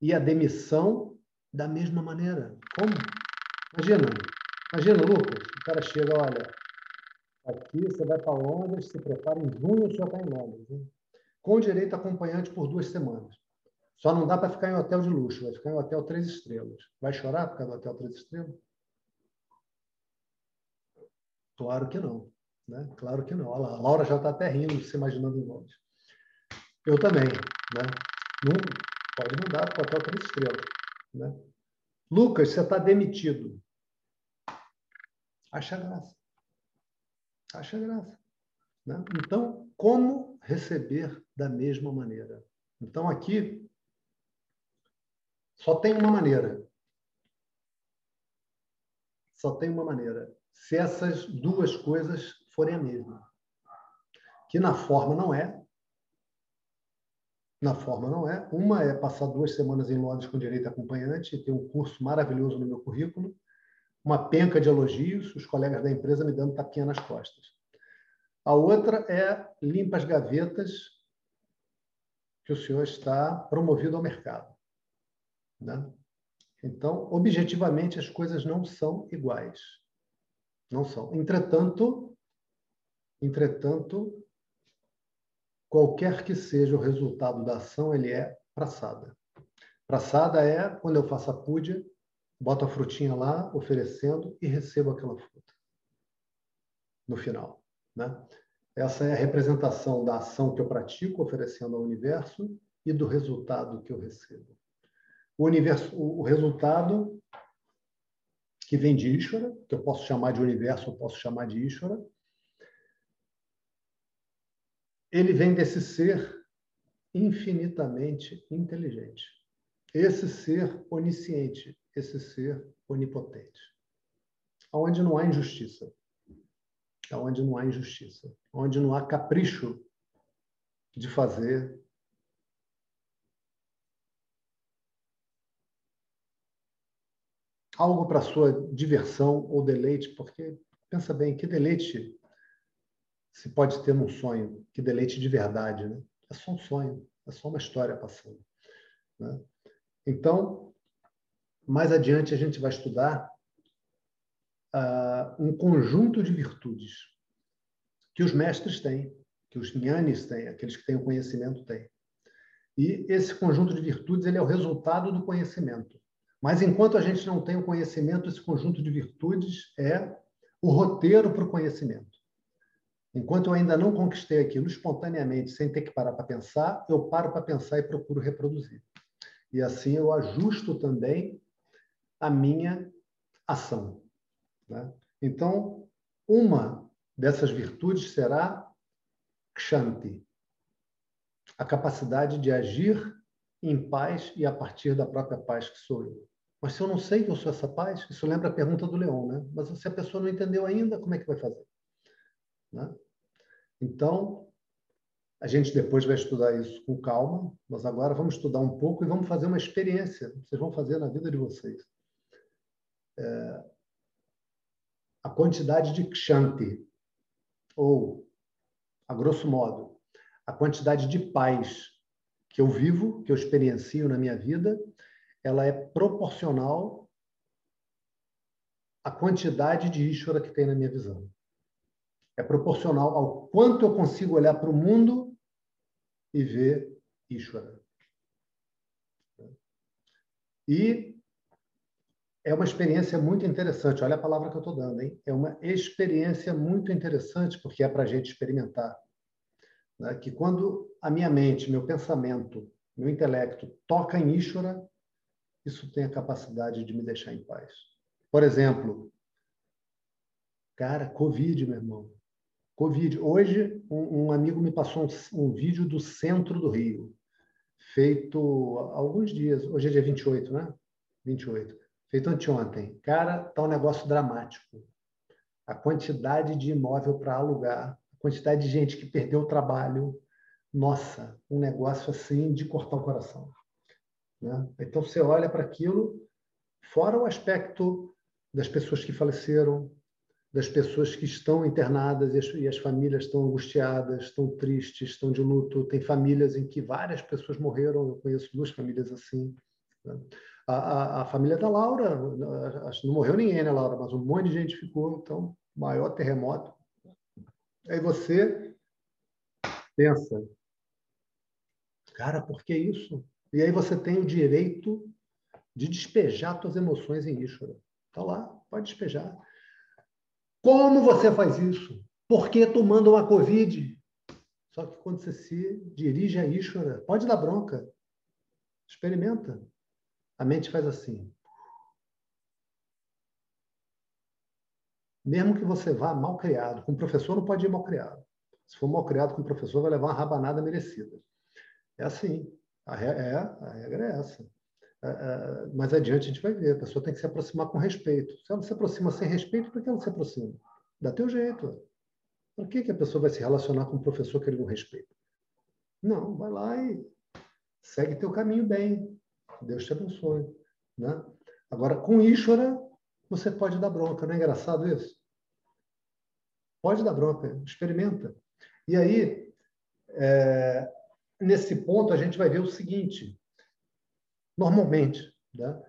e a demissão da mesma maneira? Como? Imagina, imagina, Lucas, o cara chega, olha, aqui você vai para Londres, se prepara em junho, o senhor está em Londres, hein? com direito acompanhante por duas semanas. Só não dá para ficar em hotel de luxo, vai ficar em hotel três estrelas. Vai chorar por causa do hotel três estrelas? Claro que não. Né? Claro que não. Olha lá, a Laura já está até rindo, se imaginando em Londres. Eu também. Né? Não, pode mudar para o hotel três estrelas. Né? Lucas, você está demitido. Acha graça. Acha graça. Né? Então, como receber da mesma maneira? Então, aqui, só tem uma maneira. Só tem uma maneira se essas duas coisas forem a mesma. Que na forma não é. Na forma não é. Uma é passar duas semanas em Londres com direito acompanhante ter um curso maravilhoso no meu currículo, uma penca de elogios, os colegas da empresa me dando tapinha nas costas. A outra é limpa as gavetas que o senhor está promovido ao mercado. Né? Então, objetivamente, as coisas não são iguais. Não são. Entretanto, entretanto, qualquer que seja o resultado da ação, ele é praçada. Praçada é quando eu faço a puja, boto a frutinha lá, oferecendo e recebo aquela fruta no final. Né? Essa é a representação da ação que eu pratico, oferecendo ao universo, e do resultado que eu recebo. O, universo, o resultado que vem de Ishvara, que eu posso chamar de universo, eu posso chamar de Ishvara. Ele vem desse ser infinitamente inteligente. Esse ser onisciente, esse ser onipotente. Onde não há injustiça. Onde não há injustiça. Onde não há capricho de fazer algo para sua diversão ou deleite, porque pensa bem, que deleite se pode ter num sonho, que deleite de verdade, né? É só um sonho, é só uma história passando. Né? Então, mais adiante a gente vai estudar uh, um conjunto de virtudes que os mestres têm, que os gnanis têm, aqueles que têm o conhecimento têm. E esse conjunto de virtudes ele é o resultado do conhecimento. Mas enquanto a gente não tem o conhecimento, esse conjunto de virtudes é o roteiro para o conhecimento. Enquanto eu ainda não conquistei aquilo espontaneamente, sem ter que parar para pensar, eu paro para pensar e procuro reproduzir. E assim eu ajusto também a minha ação. Né? Então, uma dessas virtudes será Kshanti, a capacidade de agir em paz e a partir da própria paz que sou eu. Mas se eu não sei que eu sou essa paz, isso lembra a pergunta do Leão, né? Mas se a pessoa não entendeu ainda, como é que vai fazer? Né? Então, a gente depois vai estudar isso com calma, mas agora vamos estudar um pouco e vamos fazer uma experiência. Vocês vão fazer na vida de vocês. É, a quantidade de kshanti, ou, a grosso modo, a quantidade de paz que eu vivo, que eu experiencio na minha vida, ela é proporcional à quantidade de Ishvara que tem na minha visão. É proporcional ao quanto eu consigo olhar para o mundo e ver Ishvara. E é uma experiência muito interessante. Olha a palavra que eu estou dando, hein? É uma experiência muito interessante, porque é para a gente experimentar. Né? Que quando a minha mente, meu pensamento, meu intelecto toca em Ishvara, isso tem a capacidade de me deixar em paz. Por exemplo, cara, Covid, meu irmão. Covid. Hoje, um, um amigo me passou um, um, vídeo do centro do Rio, feito há alguns dias. Hoje é dia 28, né? 28. Feito anteontem. Cara, tá um negócio dramático. A quantidade de imóvel para alugar, a quantidade de gente que perdeu o trabalho. Nossa, um negócio assim de cortar o coração. Né? Então, você olha para aquilo, fora o aspecto das pessoas que faleceram, das pessoas que estão internadas e as, e as, famílias estão angustiadas, estão tristes, estão de luto. Tem famílias em que várias pessoas morreram, eu conheço duas famílias assim. Né? A, a, a, família da Laura, não morreu ninguém, né, Laura? Mas um monte de gente ficou, então, maior terremoto. Aí você pensa, cara, por que isso? E aí você tem o direito de despejar suas emoções em Ishvara. Está lá, pode despejar. Como você faz isso? Por que tu manda uma Covid? Só que quando você se dirige a Ishvara, pode dar bronca. Experimenta. A mente faz assim. Mesmo que você vá mal criado, com o professor não pode ir mal criado. Se for mal criado com o professor, vai levar uma rabanada merecida. É assim. A, é, a regra é essa. É, é, mais adiante a gente vai ver. A pessoa tem que se aproximar com respeito. Se ela se aproxima sem respeito, por que ela se aproxima? Dá teu jeito. Por que, que a pessoa vai se relacionar com um professor que ele não respeita? Não, vai lá e segue teu caminho bem. Deus te abençoe. Né? Agora, com Ishvara, você pode dar bronca. Não é engraçado isso? Pode dar bronca. Experimenta. E aí, é, nesse ponto, a gente vai ver o seguinte: normalmente, né,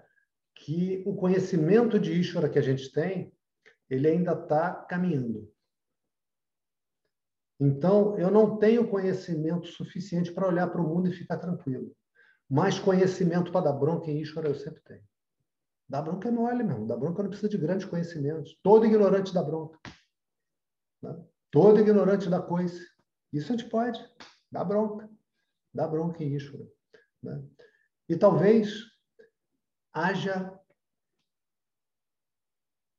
que o conhecimento de Ishvara que a gente tem, ele ainda está caminhando. Então, eu não tenho conhecimento suficiente para olhar para o mundo e ficar tranquilo. Mas conhecimento para dar bronca em Ishvara eu sempre tenho. Dar bronca é mole, mesmo. Dar bronca não precisa de grandes conhecimentos. Todo ignorante dá bronca. Né? Todo ignorante dá coisa. Isso a gente pode. Dá bronca da bronca em Ishvara. Né? E talvez haja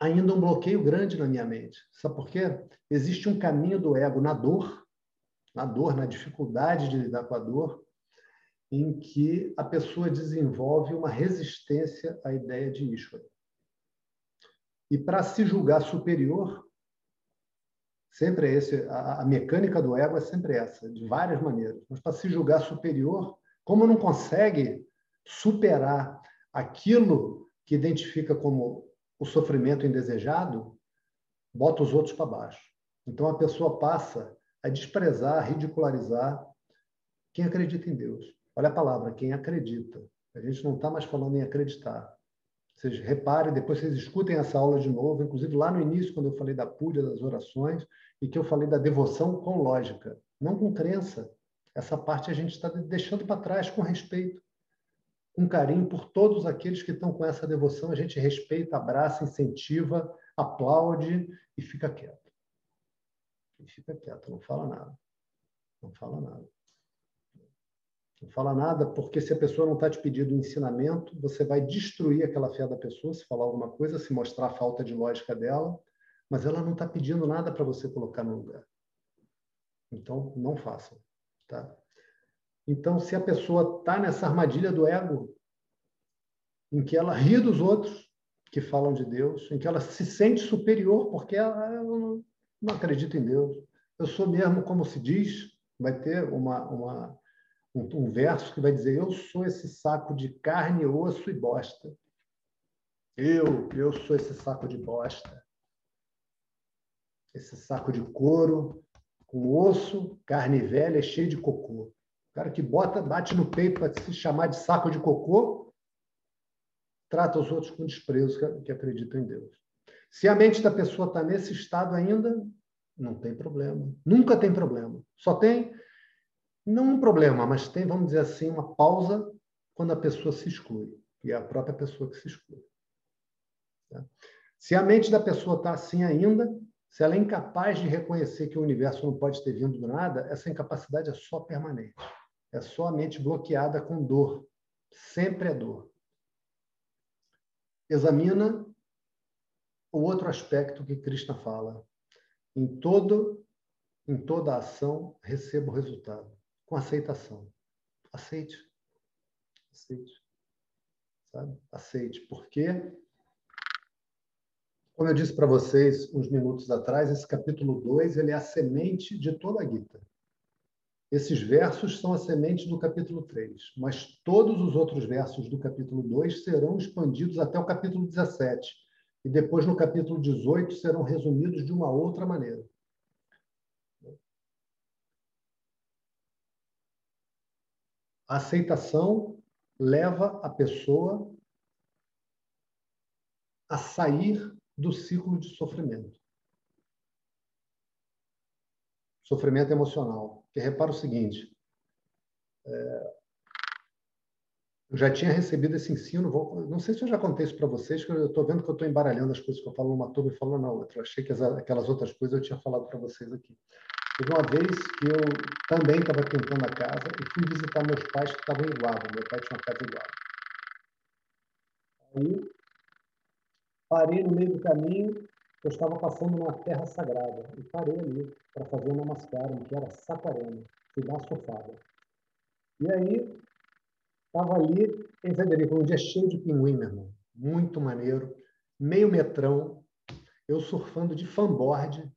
ainda um bloqueio grande na minha mente. Sabe por quê? Existe um caminho do ego na dor, na dor, na dificuldade de lidar com a dor, em que a pessoa desenvolve uma resistência à ideia de Ishvara. E para se julgar superior, Sempre é esse, a, a mecânica do ego é sempre essa, de várias maneiras. Mas para se julgar superior, como não consegue superar aquilo que identifica como o sofrimento indesejado, bota os outros para baixo. Então a pessoa passa a desprezar, a ridicularizar quem acredita em Deus. Olha a palavra, quem acredita. A gente não está mais falando em acreditar. Vocês reparem, depois vocês escutem essa aula de novo, inclusive lá no início, quando eu falei da púdia das orações, e que eu falei da devoção com lógica, não com crença. Essa parte a gente está deixando para trás com respeito, com carinho por todos aqueles que estão com essa devoção. A gente respeita, abraça, incentiva, aplaude e fica quieto. E fica quieto, não fala nada. Não fala nada. Não fala nada, porque se a pessoa não está te pedindo ensinamento, você vai destruir aquela fé da pessoa se falar alguma coisa, se mostrar a falta de lógica dela, mas ela não está pedindo nada para você colocar no lugar. Então, não façam. Tá? Então, se a pessoa está nessa armadilha do ego, em que ela ri dos outros que falam de Deus, em que ela se sente superior porque ela não, não acredita em Deus. Eu sou mesmo, como se diz, vai ter uma, uma um, um verso que vai dizer: Eu sou esse saco de carne, osso e bosta. Eu, eu sou esse saco de bosta. Esse saco de couro, com osso, carne velha, cheio de cocô. O cara que bota, bate no peito para se chamar de saco de cocô, trata os outros com desprezo que, que acreditam em Deus. Se a mente da pessoa está nesse estado ainda, não tem problema. Nunca tem problema. Só tem não um problema, mas tem, vamos dizer assim, uma pausa quando a pessoa se exclui. E é a própria pessoa que se exclui. Tá? Se a mente da pessoa está assim ainda, se ela é incapaz de reconhecer que o universo não pode ter vindo do nada, essa incapacidade é só permanente. É só a mente bloqueada com dor. Sempre é dor. Examina o outro aspecto que Krishna fala. Em todo em toda ação receba o resultado com aceitação. Aceite. Aceite. Sabe? Aceite. Porque, como eu disse para vocês uns minutos atrás, esse capítulo 2 ele é a semente de toda a Gita. Esses versos são a semente do capítulo 3, mas todos os outros versos do capítulo 2 serão expandidos até o capítulo 17. E depois, no capítulo 18, serão resumidos de uma outra maneira. A aceitação leva a pessoa a sair do ciclo de sofrimento. Sofrimento emocional. Porque repara o seguinte: é, eu já tinha recebido esse ensino, vou, não sei se eu já contei isso para vocês, que eu estou vendo que eu estou embaralhando as coisas que eu falo numa turma e falo na outra. Achei que as, aquelas outras coisas eu tinha falado para vocês aqui. Teve uma vez que eu também estava pintando a casa e fui visitar meus pais que estavam em Guava. Meu pai tinha uma casa em Guava. Aí parei no meio do caminho, eu estava passando numa terra sagrada e parei ali para fazer um namaskaram, que era. Fui dar uma sofada. E aí, estava ali em Federico, um dia cheio de pinguim, meu irmão. Muito maneiro. Meio metrão. Eu surfando de fanboard.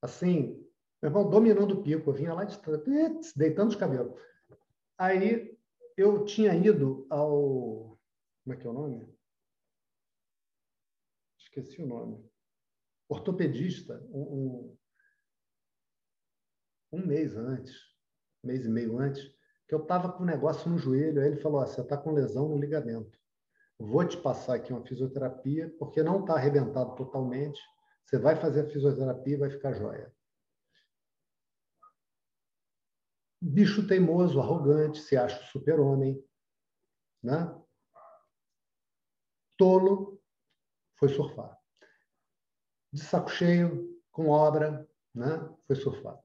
Assim, meu irmão dominando o pico, eu vinha lá de deitando os cabelos. Aí eu tinha ido ao. Como é que é o nome? Esqueci o nome. Ortopedista, um, um, um mês antes, mês e meio antes, que eu estava com um negócio no joelho. Aí ele falou: ah, você está com lesão no ligamento. Vou te passar aqui uma fisioterapia, porque não está arrebentado totalmente. Você vai fazer a fisioterapia e vai ficar jóia. Bicho teimoso, arrogante, se acha super-homem. Né? Tolo, foi surfar. De saco cheio, com obra, né? foi surfar.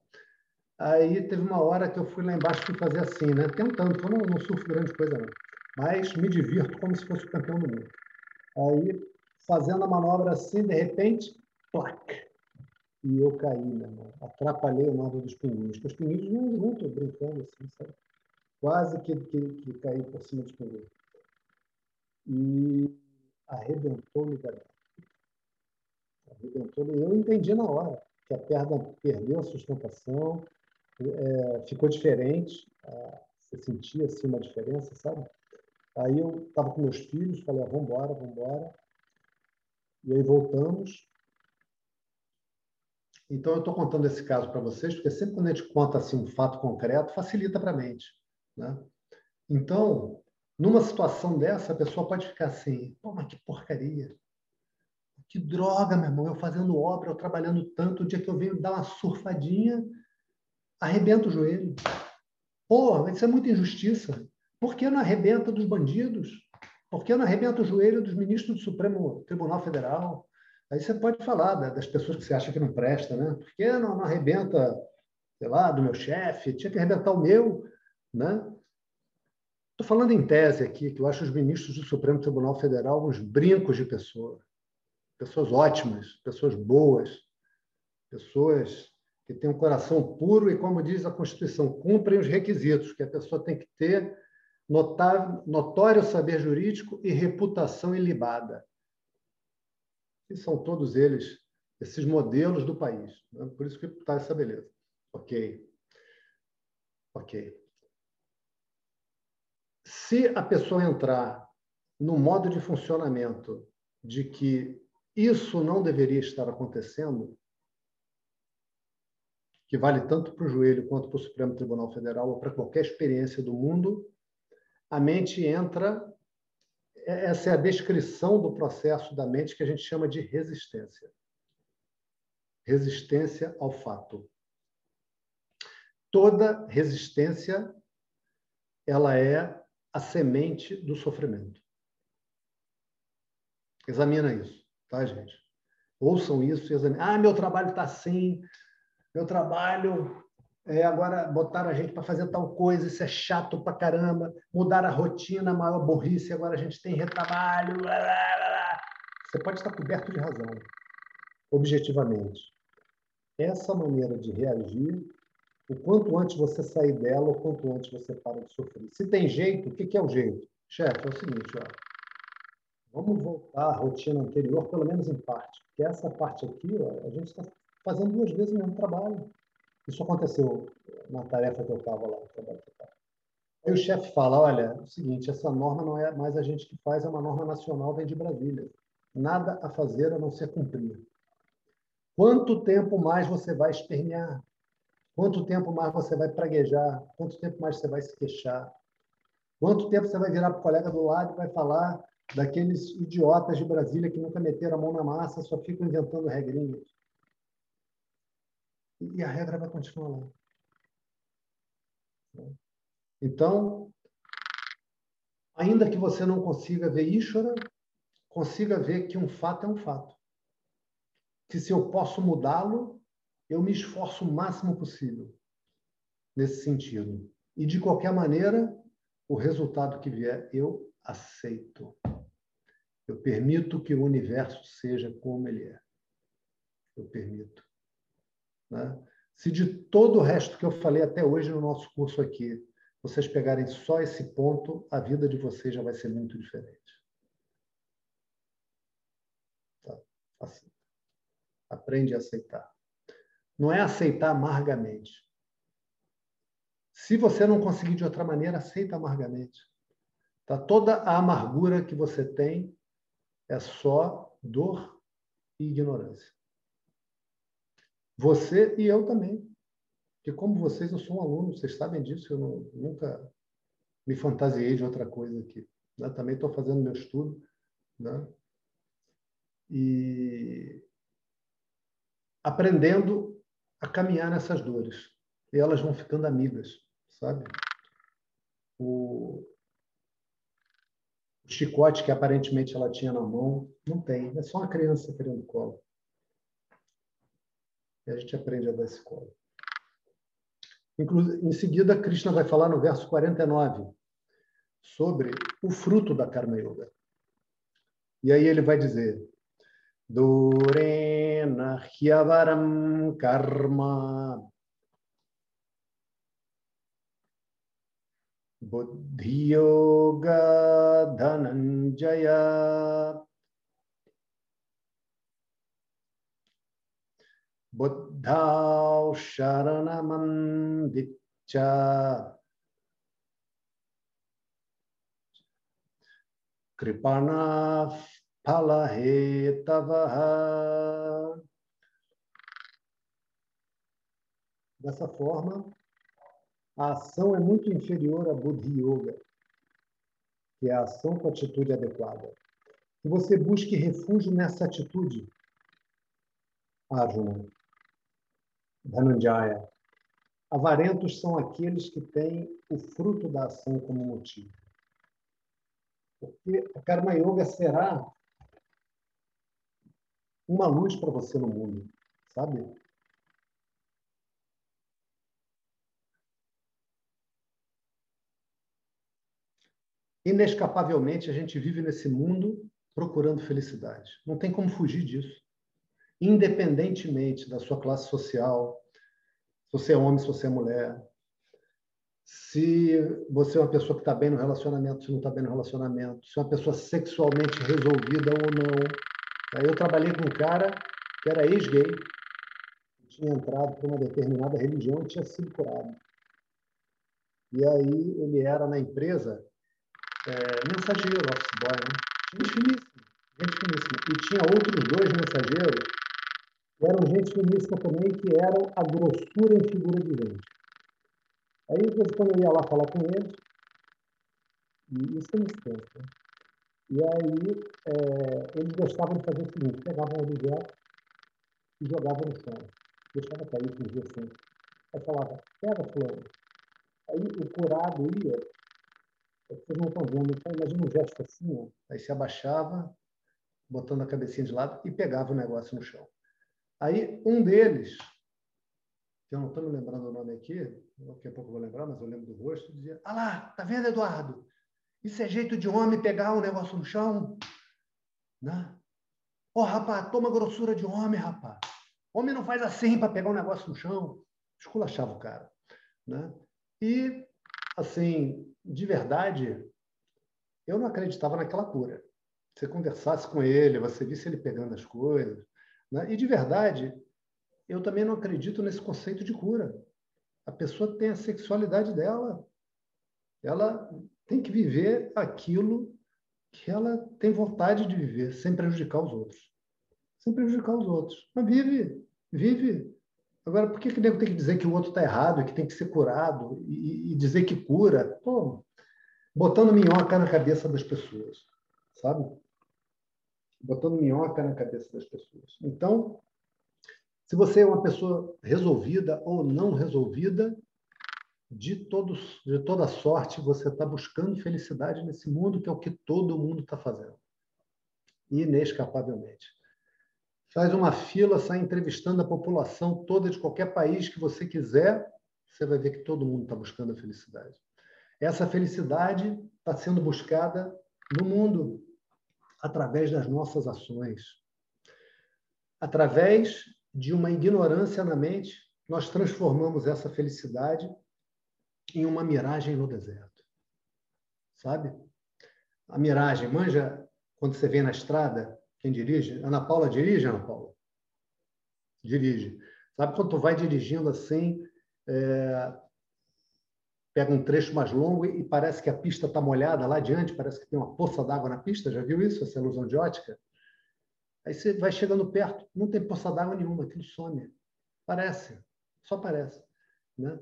Aí teve uma hora que eu fui lá embaixo fui fazer assim, né? Tentando, eu não, não surfo grande coisa, não. Mas me divirto como se fosse o campeão do mundo. Aí, fazendo a manobra assim, de repente, plaque e eu caí, irmão. Atrapalhei o nado dos pinguins. Os pinguins vinham junto, brincando assim, sabe? Quase que, que, que caí por cima dos pinguins. E arrebentou no ligamento. Arrebentou. E eu entendi na hora que a perna perdeu a sustentação, é, ficou diferente. É, você sentia assim uma diferença, sabe? Aí eu estava com meus filhos, falei, ah, vamos embora, vamos embora. E aí voltamos, então, eu estou contando esse caso para vocês, porque sempre quando a gente conta assim, um fato concreto, facilita para a mente. Né? Então, Numa situação dessa, a pessoa pode ficar assim: pô, mas que porcaria. Que droga, meu irmão, eu fazendo obra, eu trabalhando tanto, o dia que eu venho dar uma surfadinha, arrebenta o joelho. Pô, isso é muita injustiça. Por que não arrebenta dos bandidos? Por que não arrebenta o joelho dos ministros do Supremo Tribunal Federal? Aí você pode falar das pessoas que você acha que não presta, né? Por que não, não arrebenta, sei lá, do meu chefe? Tinha que arrebentar o meu, né? Estou falando em tese aqui, que eu acho os ministros do Supremo Tribunal Federal uns brincos de pessoa. Pessoas ótimas, pessoas boas, pessoas que têm um coração puro e, como diz a Constituição, cumprem os requisitos, que a pessoa tem que ter notável, notório saber jurídico e reputação ilibada. E são todos eles, esses modelos do país. Né? Por isso que está essa beleza. Ok. Ok. Se a pessoa entrar no modo de funcionamento de que isso não deveria estar acontecendo, que vale tanto para o joelho quanto para o Supremo Tribunal Federal ou para qualquer experiência do mundo, a mente entra. É, essa é a descrição do processo da mente que a gente chama de resistência. Resistência ao fato. Toda resistência ela é a semente do sofrimento. Examina isso, tá, gente? Ouçam isso e examinem. Ah, meu trabalho está assim, meu trabalho é, agora botaram a gente para fazer tal coisa, isso é chato pra caramba, mudar a rotina, maior burrice, agora a gente tem retrabalho. Blá, blá, blá. Você pode estar coberto de razão, objetivamente. Essa maneira de reagir, o quanto antes você sair dela, o quanto antes você para de sofrer. Se tem jeito, o que é o jeito? Chefe, é o seguinte, ó, vamos voltar à rotina anterior, pelo menos em parte. Porque essa parte aqui, ó, a gente está fazendo duas vezes o mesmo trabalho. Isso aconteceu na tarefa que eu estava lá. Aí o chefe fala, olha, é o seguinte, essa norma não é mais a gente que faz, é uma norma nacional, vem de Brasília. Nada a fazer a não ser cumprir. Quanto tempo mais você vai espernear? Quanto tempo mais você vai praguejar? Quanto tempo mais você vai se queixar? Quanto tempo você vai virar para o colega do lado e vai falar daqueles idiotas de Brasília que nunca meteram a mão na massa, só ficam inventando regrinhas? E a regra vai continuar lá. Então, ainda que você não consiga ver Ishvara, consiga ver que um fato é um fato. Que se eu posso mudá-lo, eu me esforço o máximo possível nesse sentido. E de qualquer maneira, o resultado que vier, eu aceito. Eu permito que o universo seja como ele é. Eu permito. Né? Se de todo o resto que eu falei até hoje no nosso curso aqui, vocês pegarem só esse ponto, a vida de vocês já vai ser muito diferente. Tá? Assim. Aprende a aceitar. Não é aceitar amargamente. Se você não conseguir de outra maneira, aceita amargamente. Tá? Toda a amargura que você tem é só dor e ignorância. Você e eu também. Porque, como vocês, eu sou um aluno, vocês sabem disso, eu não, nunca me fantasiei de outra coisa aqui. Né? Também estou fazendo meu estudo. Né? E aprendendo a caminhar nessas dores. E elas vão ficando amigas, sabe? O, o chicote que aparentemente ela tinha na mão, não tem. É só uma criança querendo colo. E a gente aprende a dar esse colo. Em seguida, Krishna vai falar no verso 49 sobre o fruto da Karma Yoga. E aí ele vai dizer: Durena Hyavaram Karma Buddhi Yoga Dhananjaya बुद्धौ शरणमन्दिच्च कृपणाः फलहेतवः Dessa forma, a ação é muito inferior à Buddhi Yoga. que é a ação com a atitude adequada. Que você busque refúgio nessa atitude, Arjuna, Dhananjaya. Avarentos são aqueles que têm o fruto da ação como motivo. Porque a Karma Yoga será uma luz para você no mundo, sabe? Inescapavelmente, a gente vive nesse mundo procurando felicidade. Não tem como fugir disso. Independentemente da sua classe social, se você é homem, se você é mulher, se você é uma pessoa que está bem no relacionamento, se não está bem no relacionamento, se é uma pessoa sexualmente resolvida ou não. Eu trabalhei com um cara que era ex-gay, tinha entrado para uma determinada religião e tinha sido curado. E aí ele era na empresa é, mensageiro, office boy, né? Gente finíssima, gente finíssima. E tinha outros dois mensageiros eram gente finíssima também, que eram a grossura em figura de gente. Aí, depois, quando eu ia lá falar com eles, e isso é instância, né? e aí é, eles gostavam de fazer o seguinte, pegavam um objeto e jogavam no chão, deixava cair, fingia assim. Aí falava, pega fulano. Aí o curado ia vocês não estão vendo. Então, imagina um gesto assim, ó. aí se abaixava, botando a cabecinha de lado e pegava o negócio no chão. Aí um deles, que eu não estou me lembrando o nome aqui, daqui a pouco eu vou lembrar, mas eu lembro do rosto, dizia: Ah lá, tá vendo, Eduardo? Isso é jeito de homem pegar um negócio no chão? Né? Ô, oh, rapaz, toma grossura de homem, rapaz. Homem não faz assim para pegar um negócio no chão. Esculachava o cara. Né? E, assim, de verdade, eu não acreditava naquela cura. Você conversasse com ele, você visse ele pegando as coisas. Né? E, de verdade, eu também não acredito nesse conceito de cura. A pessoa tem a sexualidade dela. Ela tem que viver aquilo que ela tem vontade de viver, sem prejudicar os outros. Sem prejudicar os outros. Mas vive, vive. Agora, por que, que o nego tem que dizer que o outro está errado, que tem que ser curado e, e dizer que cura? Pô, botando minhoca na cabeça das pessoas, sabe? Botando minhoca na cabeça das pessoas. Então, se você é uma pessoa resolvida ou não resolvida, de, todos, de toda sorte, você está buscando felicidade nesse mundo, que é o que todo mundo está fazendo. Inescapavelmente. Faz uma fila, sai entrevistando a população toda de qualquer país que você quiser, você vai ver que todo mundo está buscando a felicidade. Essa felicidade está sendo buscada no mundo através das nossas ações. Através de uma ignorância na mente, nós transformamos essa felicidade em uma miragem no deserto. Sabe? A miragem, manja quando você vê na estrada, quem dirige? Ana Paula dirige, Ana Paula? Dirige. Sabe quando tu vai dirigindo assim, é... pega um trecho mais longo e parece que a pista está molhada lá adiante, parece que tem uma poça d'água na pista, já viu isso, essa ilusão de ótica? Aí você vai chegando perto, não tem poça d'água nenhuma, aquilo some. Parece, só parece. Né?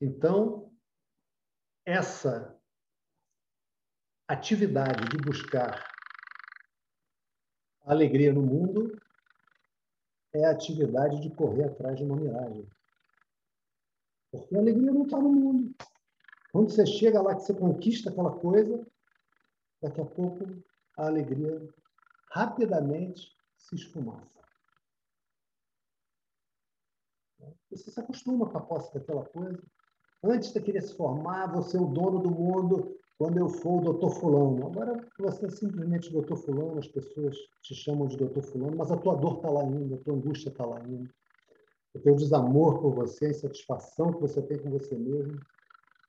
Então, essa atividade de buscar alegria no mundo é a atividade de correr atrás de uma miragem. Porque a alegria não está no mundo. Quando você chega lá, que você conquista aquela coisa, daqui a pouco a alegria rapidamente se esfumaça. Você se acostuma com a posse daquela coisa. Antes você queria se formar, você é o dono do mundo, quando eu for o doutor fulano. Agora você é simplesmente doutor fulano, as pessoas te chamam de doutor fulano, mas a tua dor está lá ainda, a tua angústia está lá ainda. O teu desamor por você, a insatisfação que você tem com você mesmo,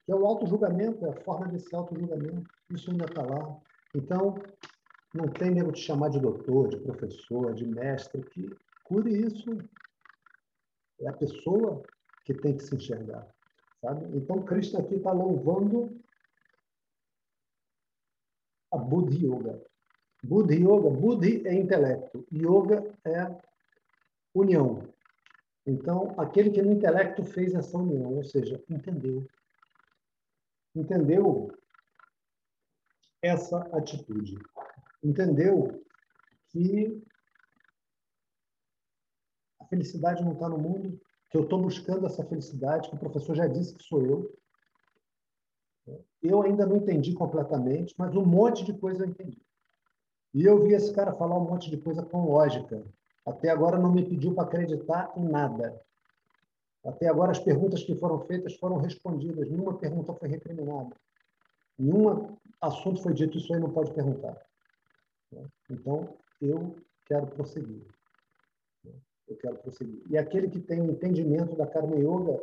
que é o auto-julgamento, é a forma desse auto-julgamento. Isso ainda está lá. Então, não tem nego te chamar de doutor, de professor, de mestre, que cure isso. É a pessoa que tem que se enxergar. Sabe? Então, Krishna aqui está louvando a Buddhi Yoga. Buddhi Yoga, Buddhi é intelecto, Yoga é união. Então, aquele que no intelecto fez essa união, ou seja, entendeu. Entendeu essa atitude. Entendeu que a felicidade não está no mundo, que eu estou buscando essa felicidade, que o professor já disse que sou eu. Eu ainda não entendi completamente, mas um monte de coisa eu entendi. E eu vi esse cara falar um monte de coisa com lógica. Até agora não me pediu para acreditar em nada. Até agora as perguntas que foram feitas foram respondidas. Nenhuma pergunta foi recriminada. Nenhum assunto foi dito, isso aí não pode perguntar. Então, eu quero prosseguir. Eu quero prosseguir. E aquele que tem entendimento da Karma Yoga,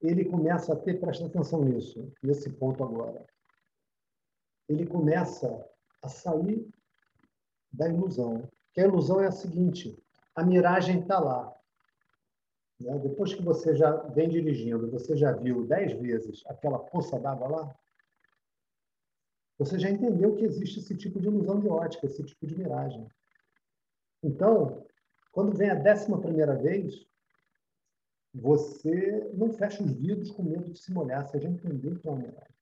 ele começa a ter, presta atenção nisso, nesse ponto agora. Ele começa a sair da ilusão. Que a ilusão é a seguinte: a miragem está lá. Né? Depois que você já vem dirigindo, você já viu dez vezes aquela poça d'água lá, você já entendeu que existe esse tipo de ilusão de ótica, esse tipo de miragem. Então, quando vem a décima primeira vez, você não fecha os vidros com medo de se molhar, você já entendeu que é uma miragem.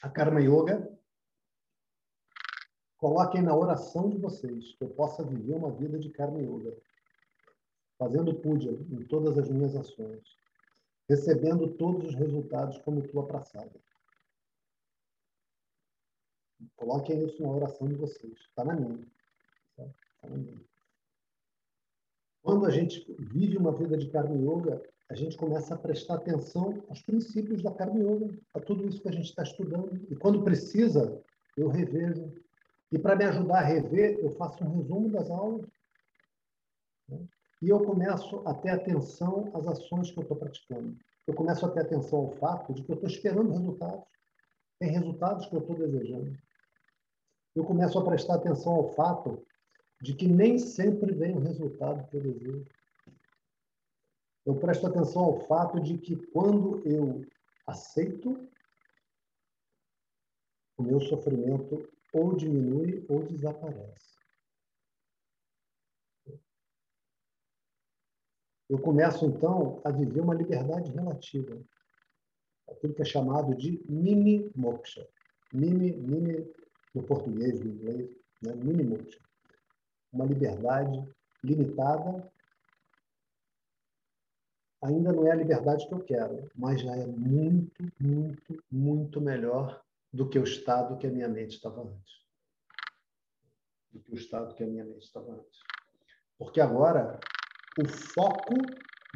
A Karma Yoga coloquem na oração de vocês que eu possa viver uma vida de Karma Yoga, fazendo puja em todas as minhas ações, recebendo todos os resultados como tua praçada. Coloquem isso na oração de vocês. Está na minha. Está na minha. Quando a gente vive uma vida de Karma Yoga, a gente começa a prestar atenção aos princípios da Karma Yoga, a tudo isso que a gente está estudando. E quando precisa, eu revejo. E para me ajudar a rever, eu faço um resumo das aulas. Né? E eu começo a ter atenção às ações que eu estou praticando. Eu começo a ter atenção ao fato de que eu estou esperando resultados. Tem resultados que eu estou desejando. Eu começo a prestar atenção ao fato de que nem sempre vem o resultado que eu desejo. Eu presto atenção ao fato de que quando eu aceito, o meu sofrimento ou diminui ou desaparece. Eu começo, então, a viver uma liberdade relativa. Aquilo que é chamado de mini moksha. Mini, mini no português, no inglês, né? mini moksha. Uma liberdade limitada. Ainda não é a liberdade que eu quero, mas já é muito, muito, muito melhor do que o estado que a minha mente estava antes. Do que o estado que a minha mente estava antes. Porque agora o foco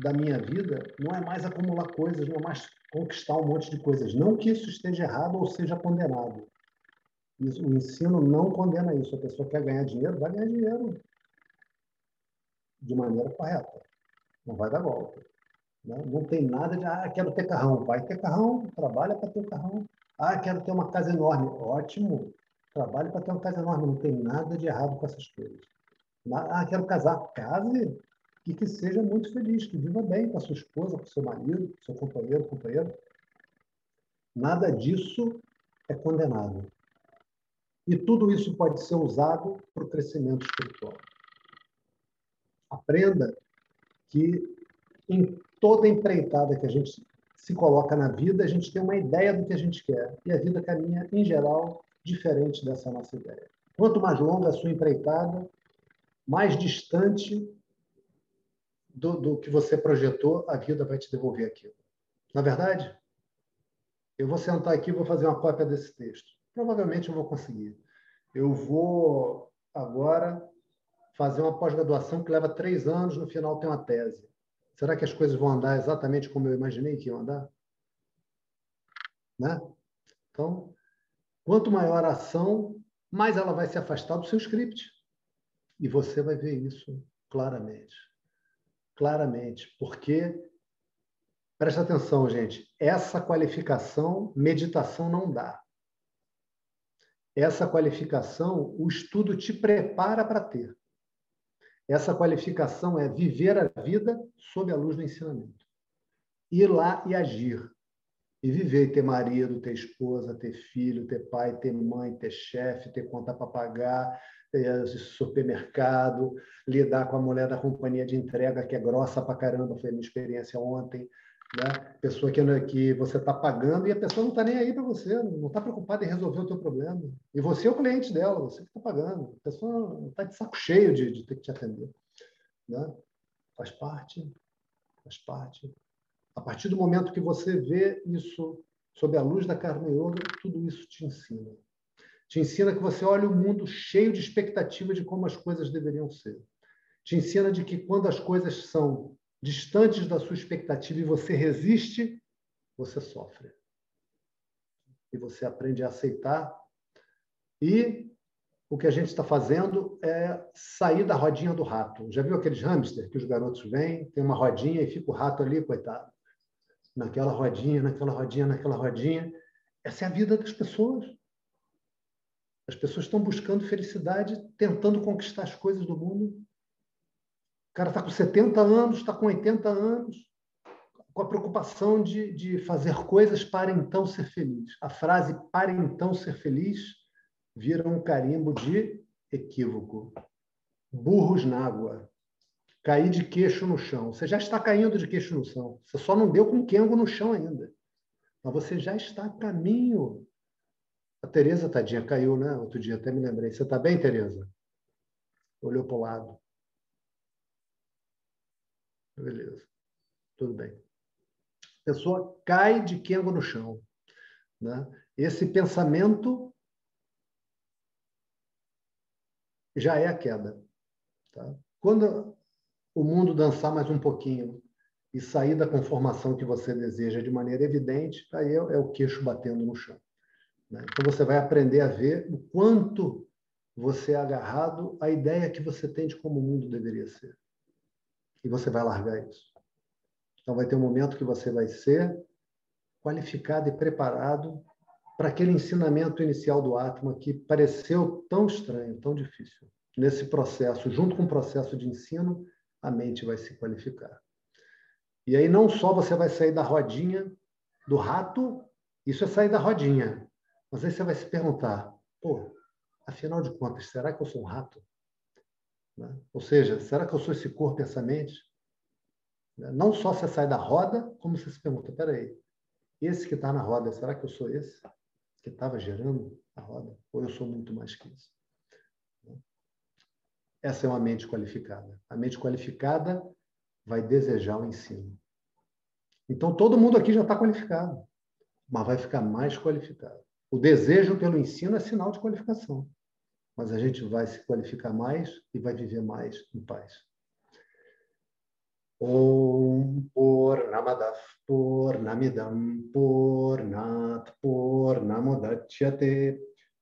da minha vida não é mais acumular coisas, não é mais conquistar um monte de coisas. Não que isso esteja errado ou seja condenado. O ensino não condena isso. A pessoa quer ganhar dinheiro, vai ganhar dinheiro de maneira correta. Não vai dar golpe. Né? Não tem nada de, ah, quero ter carrão. Vai ter carrão, trabalha para ter carrão. Ah, quero ter uma casa enorme. Ótimo, trabalhe para ter uma casa enorme. Não tem nada de errado com essas coisas. Ah, quero casar. Case e que seja muito feliz, que viva bem com a sua esposa, com seu marido, com seu companheiro, companheiro. Nada disso é condenado. E tudo isso pode ser usado para o crescimento espiritual. Aprenda que em toda empreitada que a gente se coloca na vida, a gente tem uma ideia do que a gente quer. E a vida caminha, em geral, diferente dessa nossa ideia. Quanto mais longa a sua empreitada, mais distante do, do que você projetou, a vida vai te devolver aquilo. Na verdade, eu vou sentar aqui e vou fazer uma cópia desse texto. Provavelmente eu vou conseguir. Eu vou agora fazer uma pós-graduação que leva três anos, no final tem uma tese. Será que as coisas vão andar exatamente como eu imaginei que iam andar? Né? Então, quanto maior a ação, mais ela vai se afastar do seu script. E você vai ver isso claramente claramente, porque presta atenção, gente, essa qualificação meditação não dá. Essa qualificação o estudo te prepara para ter. Essa qualificação é viver a vida sob a luz do ensinamento. Ir lá e agir. E viver, ter marido, ter esposa, ter filho, ter pai, ter mãe, ter chefe, ter conta para pagar, supermercado, lidar com a mulher da companhia de entrega, que é grossa pra caramba, foi minha experiência ontem, Né? Pessoa que, que você está pagando e a pessoa não está nem aí para você, não está preocupada em resolver o teu problema. E você é o cliente dela, você que está pagando. A pessoa está de saco cheio de, de ter que te atender. Né? Faz parte, faz parte. A partir do momento que você vê isso sob a luz da carne e ouro, tudo isso te ensina. Te ensina que você olha o mundo cheio de expectativa de como as coisas deveriam ser. Te ensina de que quando as coisas são distantes da sua expectativa e você resiste, você sofre. E você aprende a aceitar. E o que a gente está fazendo é sair da rodinha do rato. Já viu aqueles hamster que os garotos vêm, tem uma rodinha e fica o rato ali, coitado. Naquela rodinha, naquela rodinha, naquela rodinha. Essa é a vida das pessoas. As pessoas estão buscando felicidade, tentando conquistar as coisas do mundo. O cara está com 70 anos, está com 80 anos, com a preocupação de, de fazer coisas para então ser feliz. A frase para então ser feliz vira um carimbo de equívoco. Burros na água. Cair de queixo no chão. Você já está caindo de queixo no chão. Você só não deu com quengo no chão ainda. Mas você já está a caminho a Tereza, tadinha, caiu, né? Outro dia, até me lembrei. Você está bem, Tereza? Olhou para o lado. Beleza. Tudo bem. A pessoa cai de quengo no chão. Né? Esse pensamento já é a queda. Tá? Quando o mundo dançar mais um pouquinho e sair da conformação que você deseja de maneira evidente, aí é, é o queixo batendo no chão. Né? Então, você vai aprender a ver o quanto você é agarrado à ideia que você tem de como o mundo deveria ser. E você vai largar isso. Então, vai ter um momento que você vai ser qualificado e preparado para aquele ensinamento inicial do Atma que pareceu tão estranho, tão difícil. Nesse processo, junto com o processo de ensino, a mente vai se qualificar. E aí não só você vai sair da rodinha do rato, isso é sair da rodinha. Mas aí você vai se perguntar, pô, afinal de contas, será que eu sou um rato? Né? Ou seja, será que eu sou esse corpo e essa mente? Né? Não só você sai da roda, como você se pergunta, peraí, esse que está na roda, será que eu sou esse que estava gerando a roda? Ou eu sou muito mais que isso? Né? Essa é uma mente qualificada. A mente qualificada vai desejar o ensino. Então, todo mundo aqui já está qualificado, mas vai ficar mais qualificado. O desejo pelo ensino é sinal de qualificação, mas a gente vai se qualificar mais e vai viver mais em paz. Om Purnamadav Purnamidam Purnat Purnamudachyate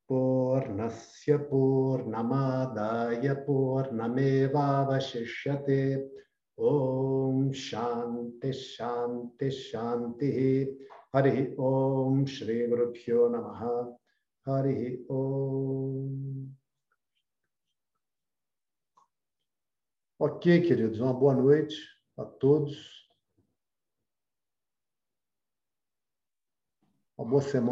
Purnasya Purnamadaya Purnamevavashishyate Om Shanti Shanti Shanti Hari Om Shri Gurubhyo Namaha Hari Om Ok, queridos, uma boa noite a todos. Uma boa semana.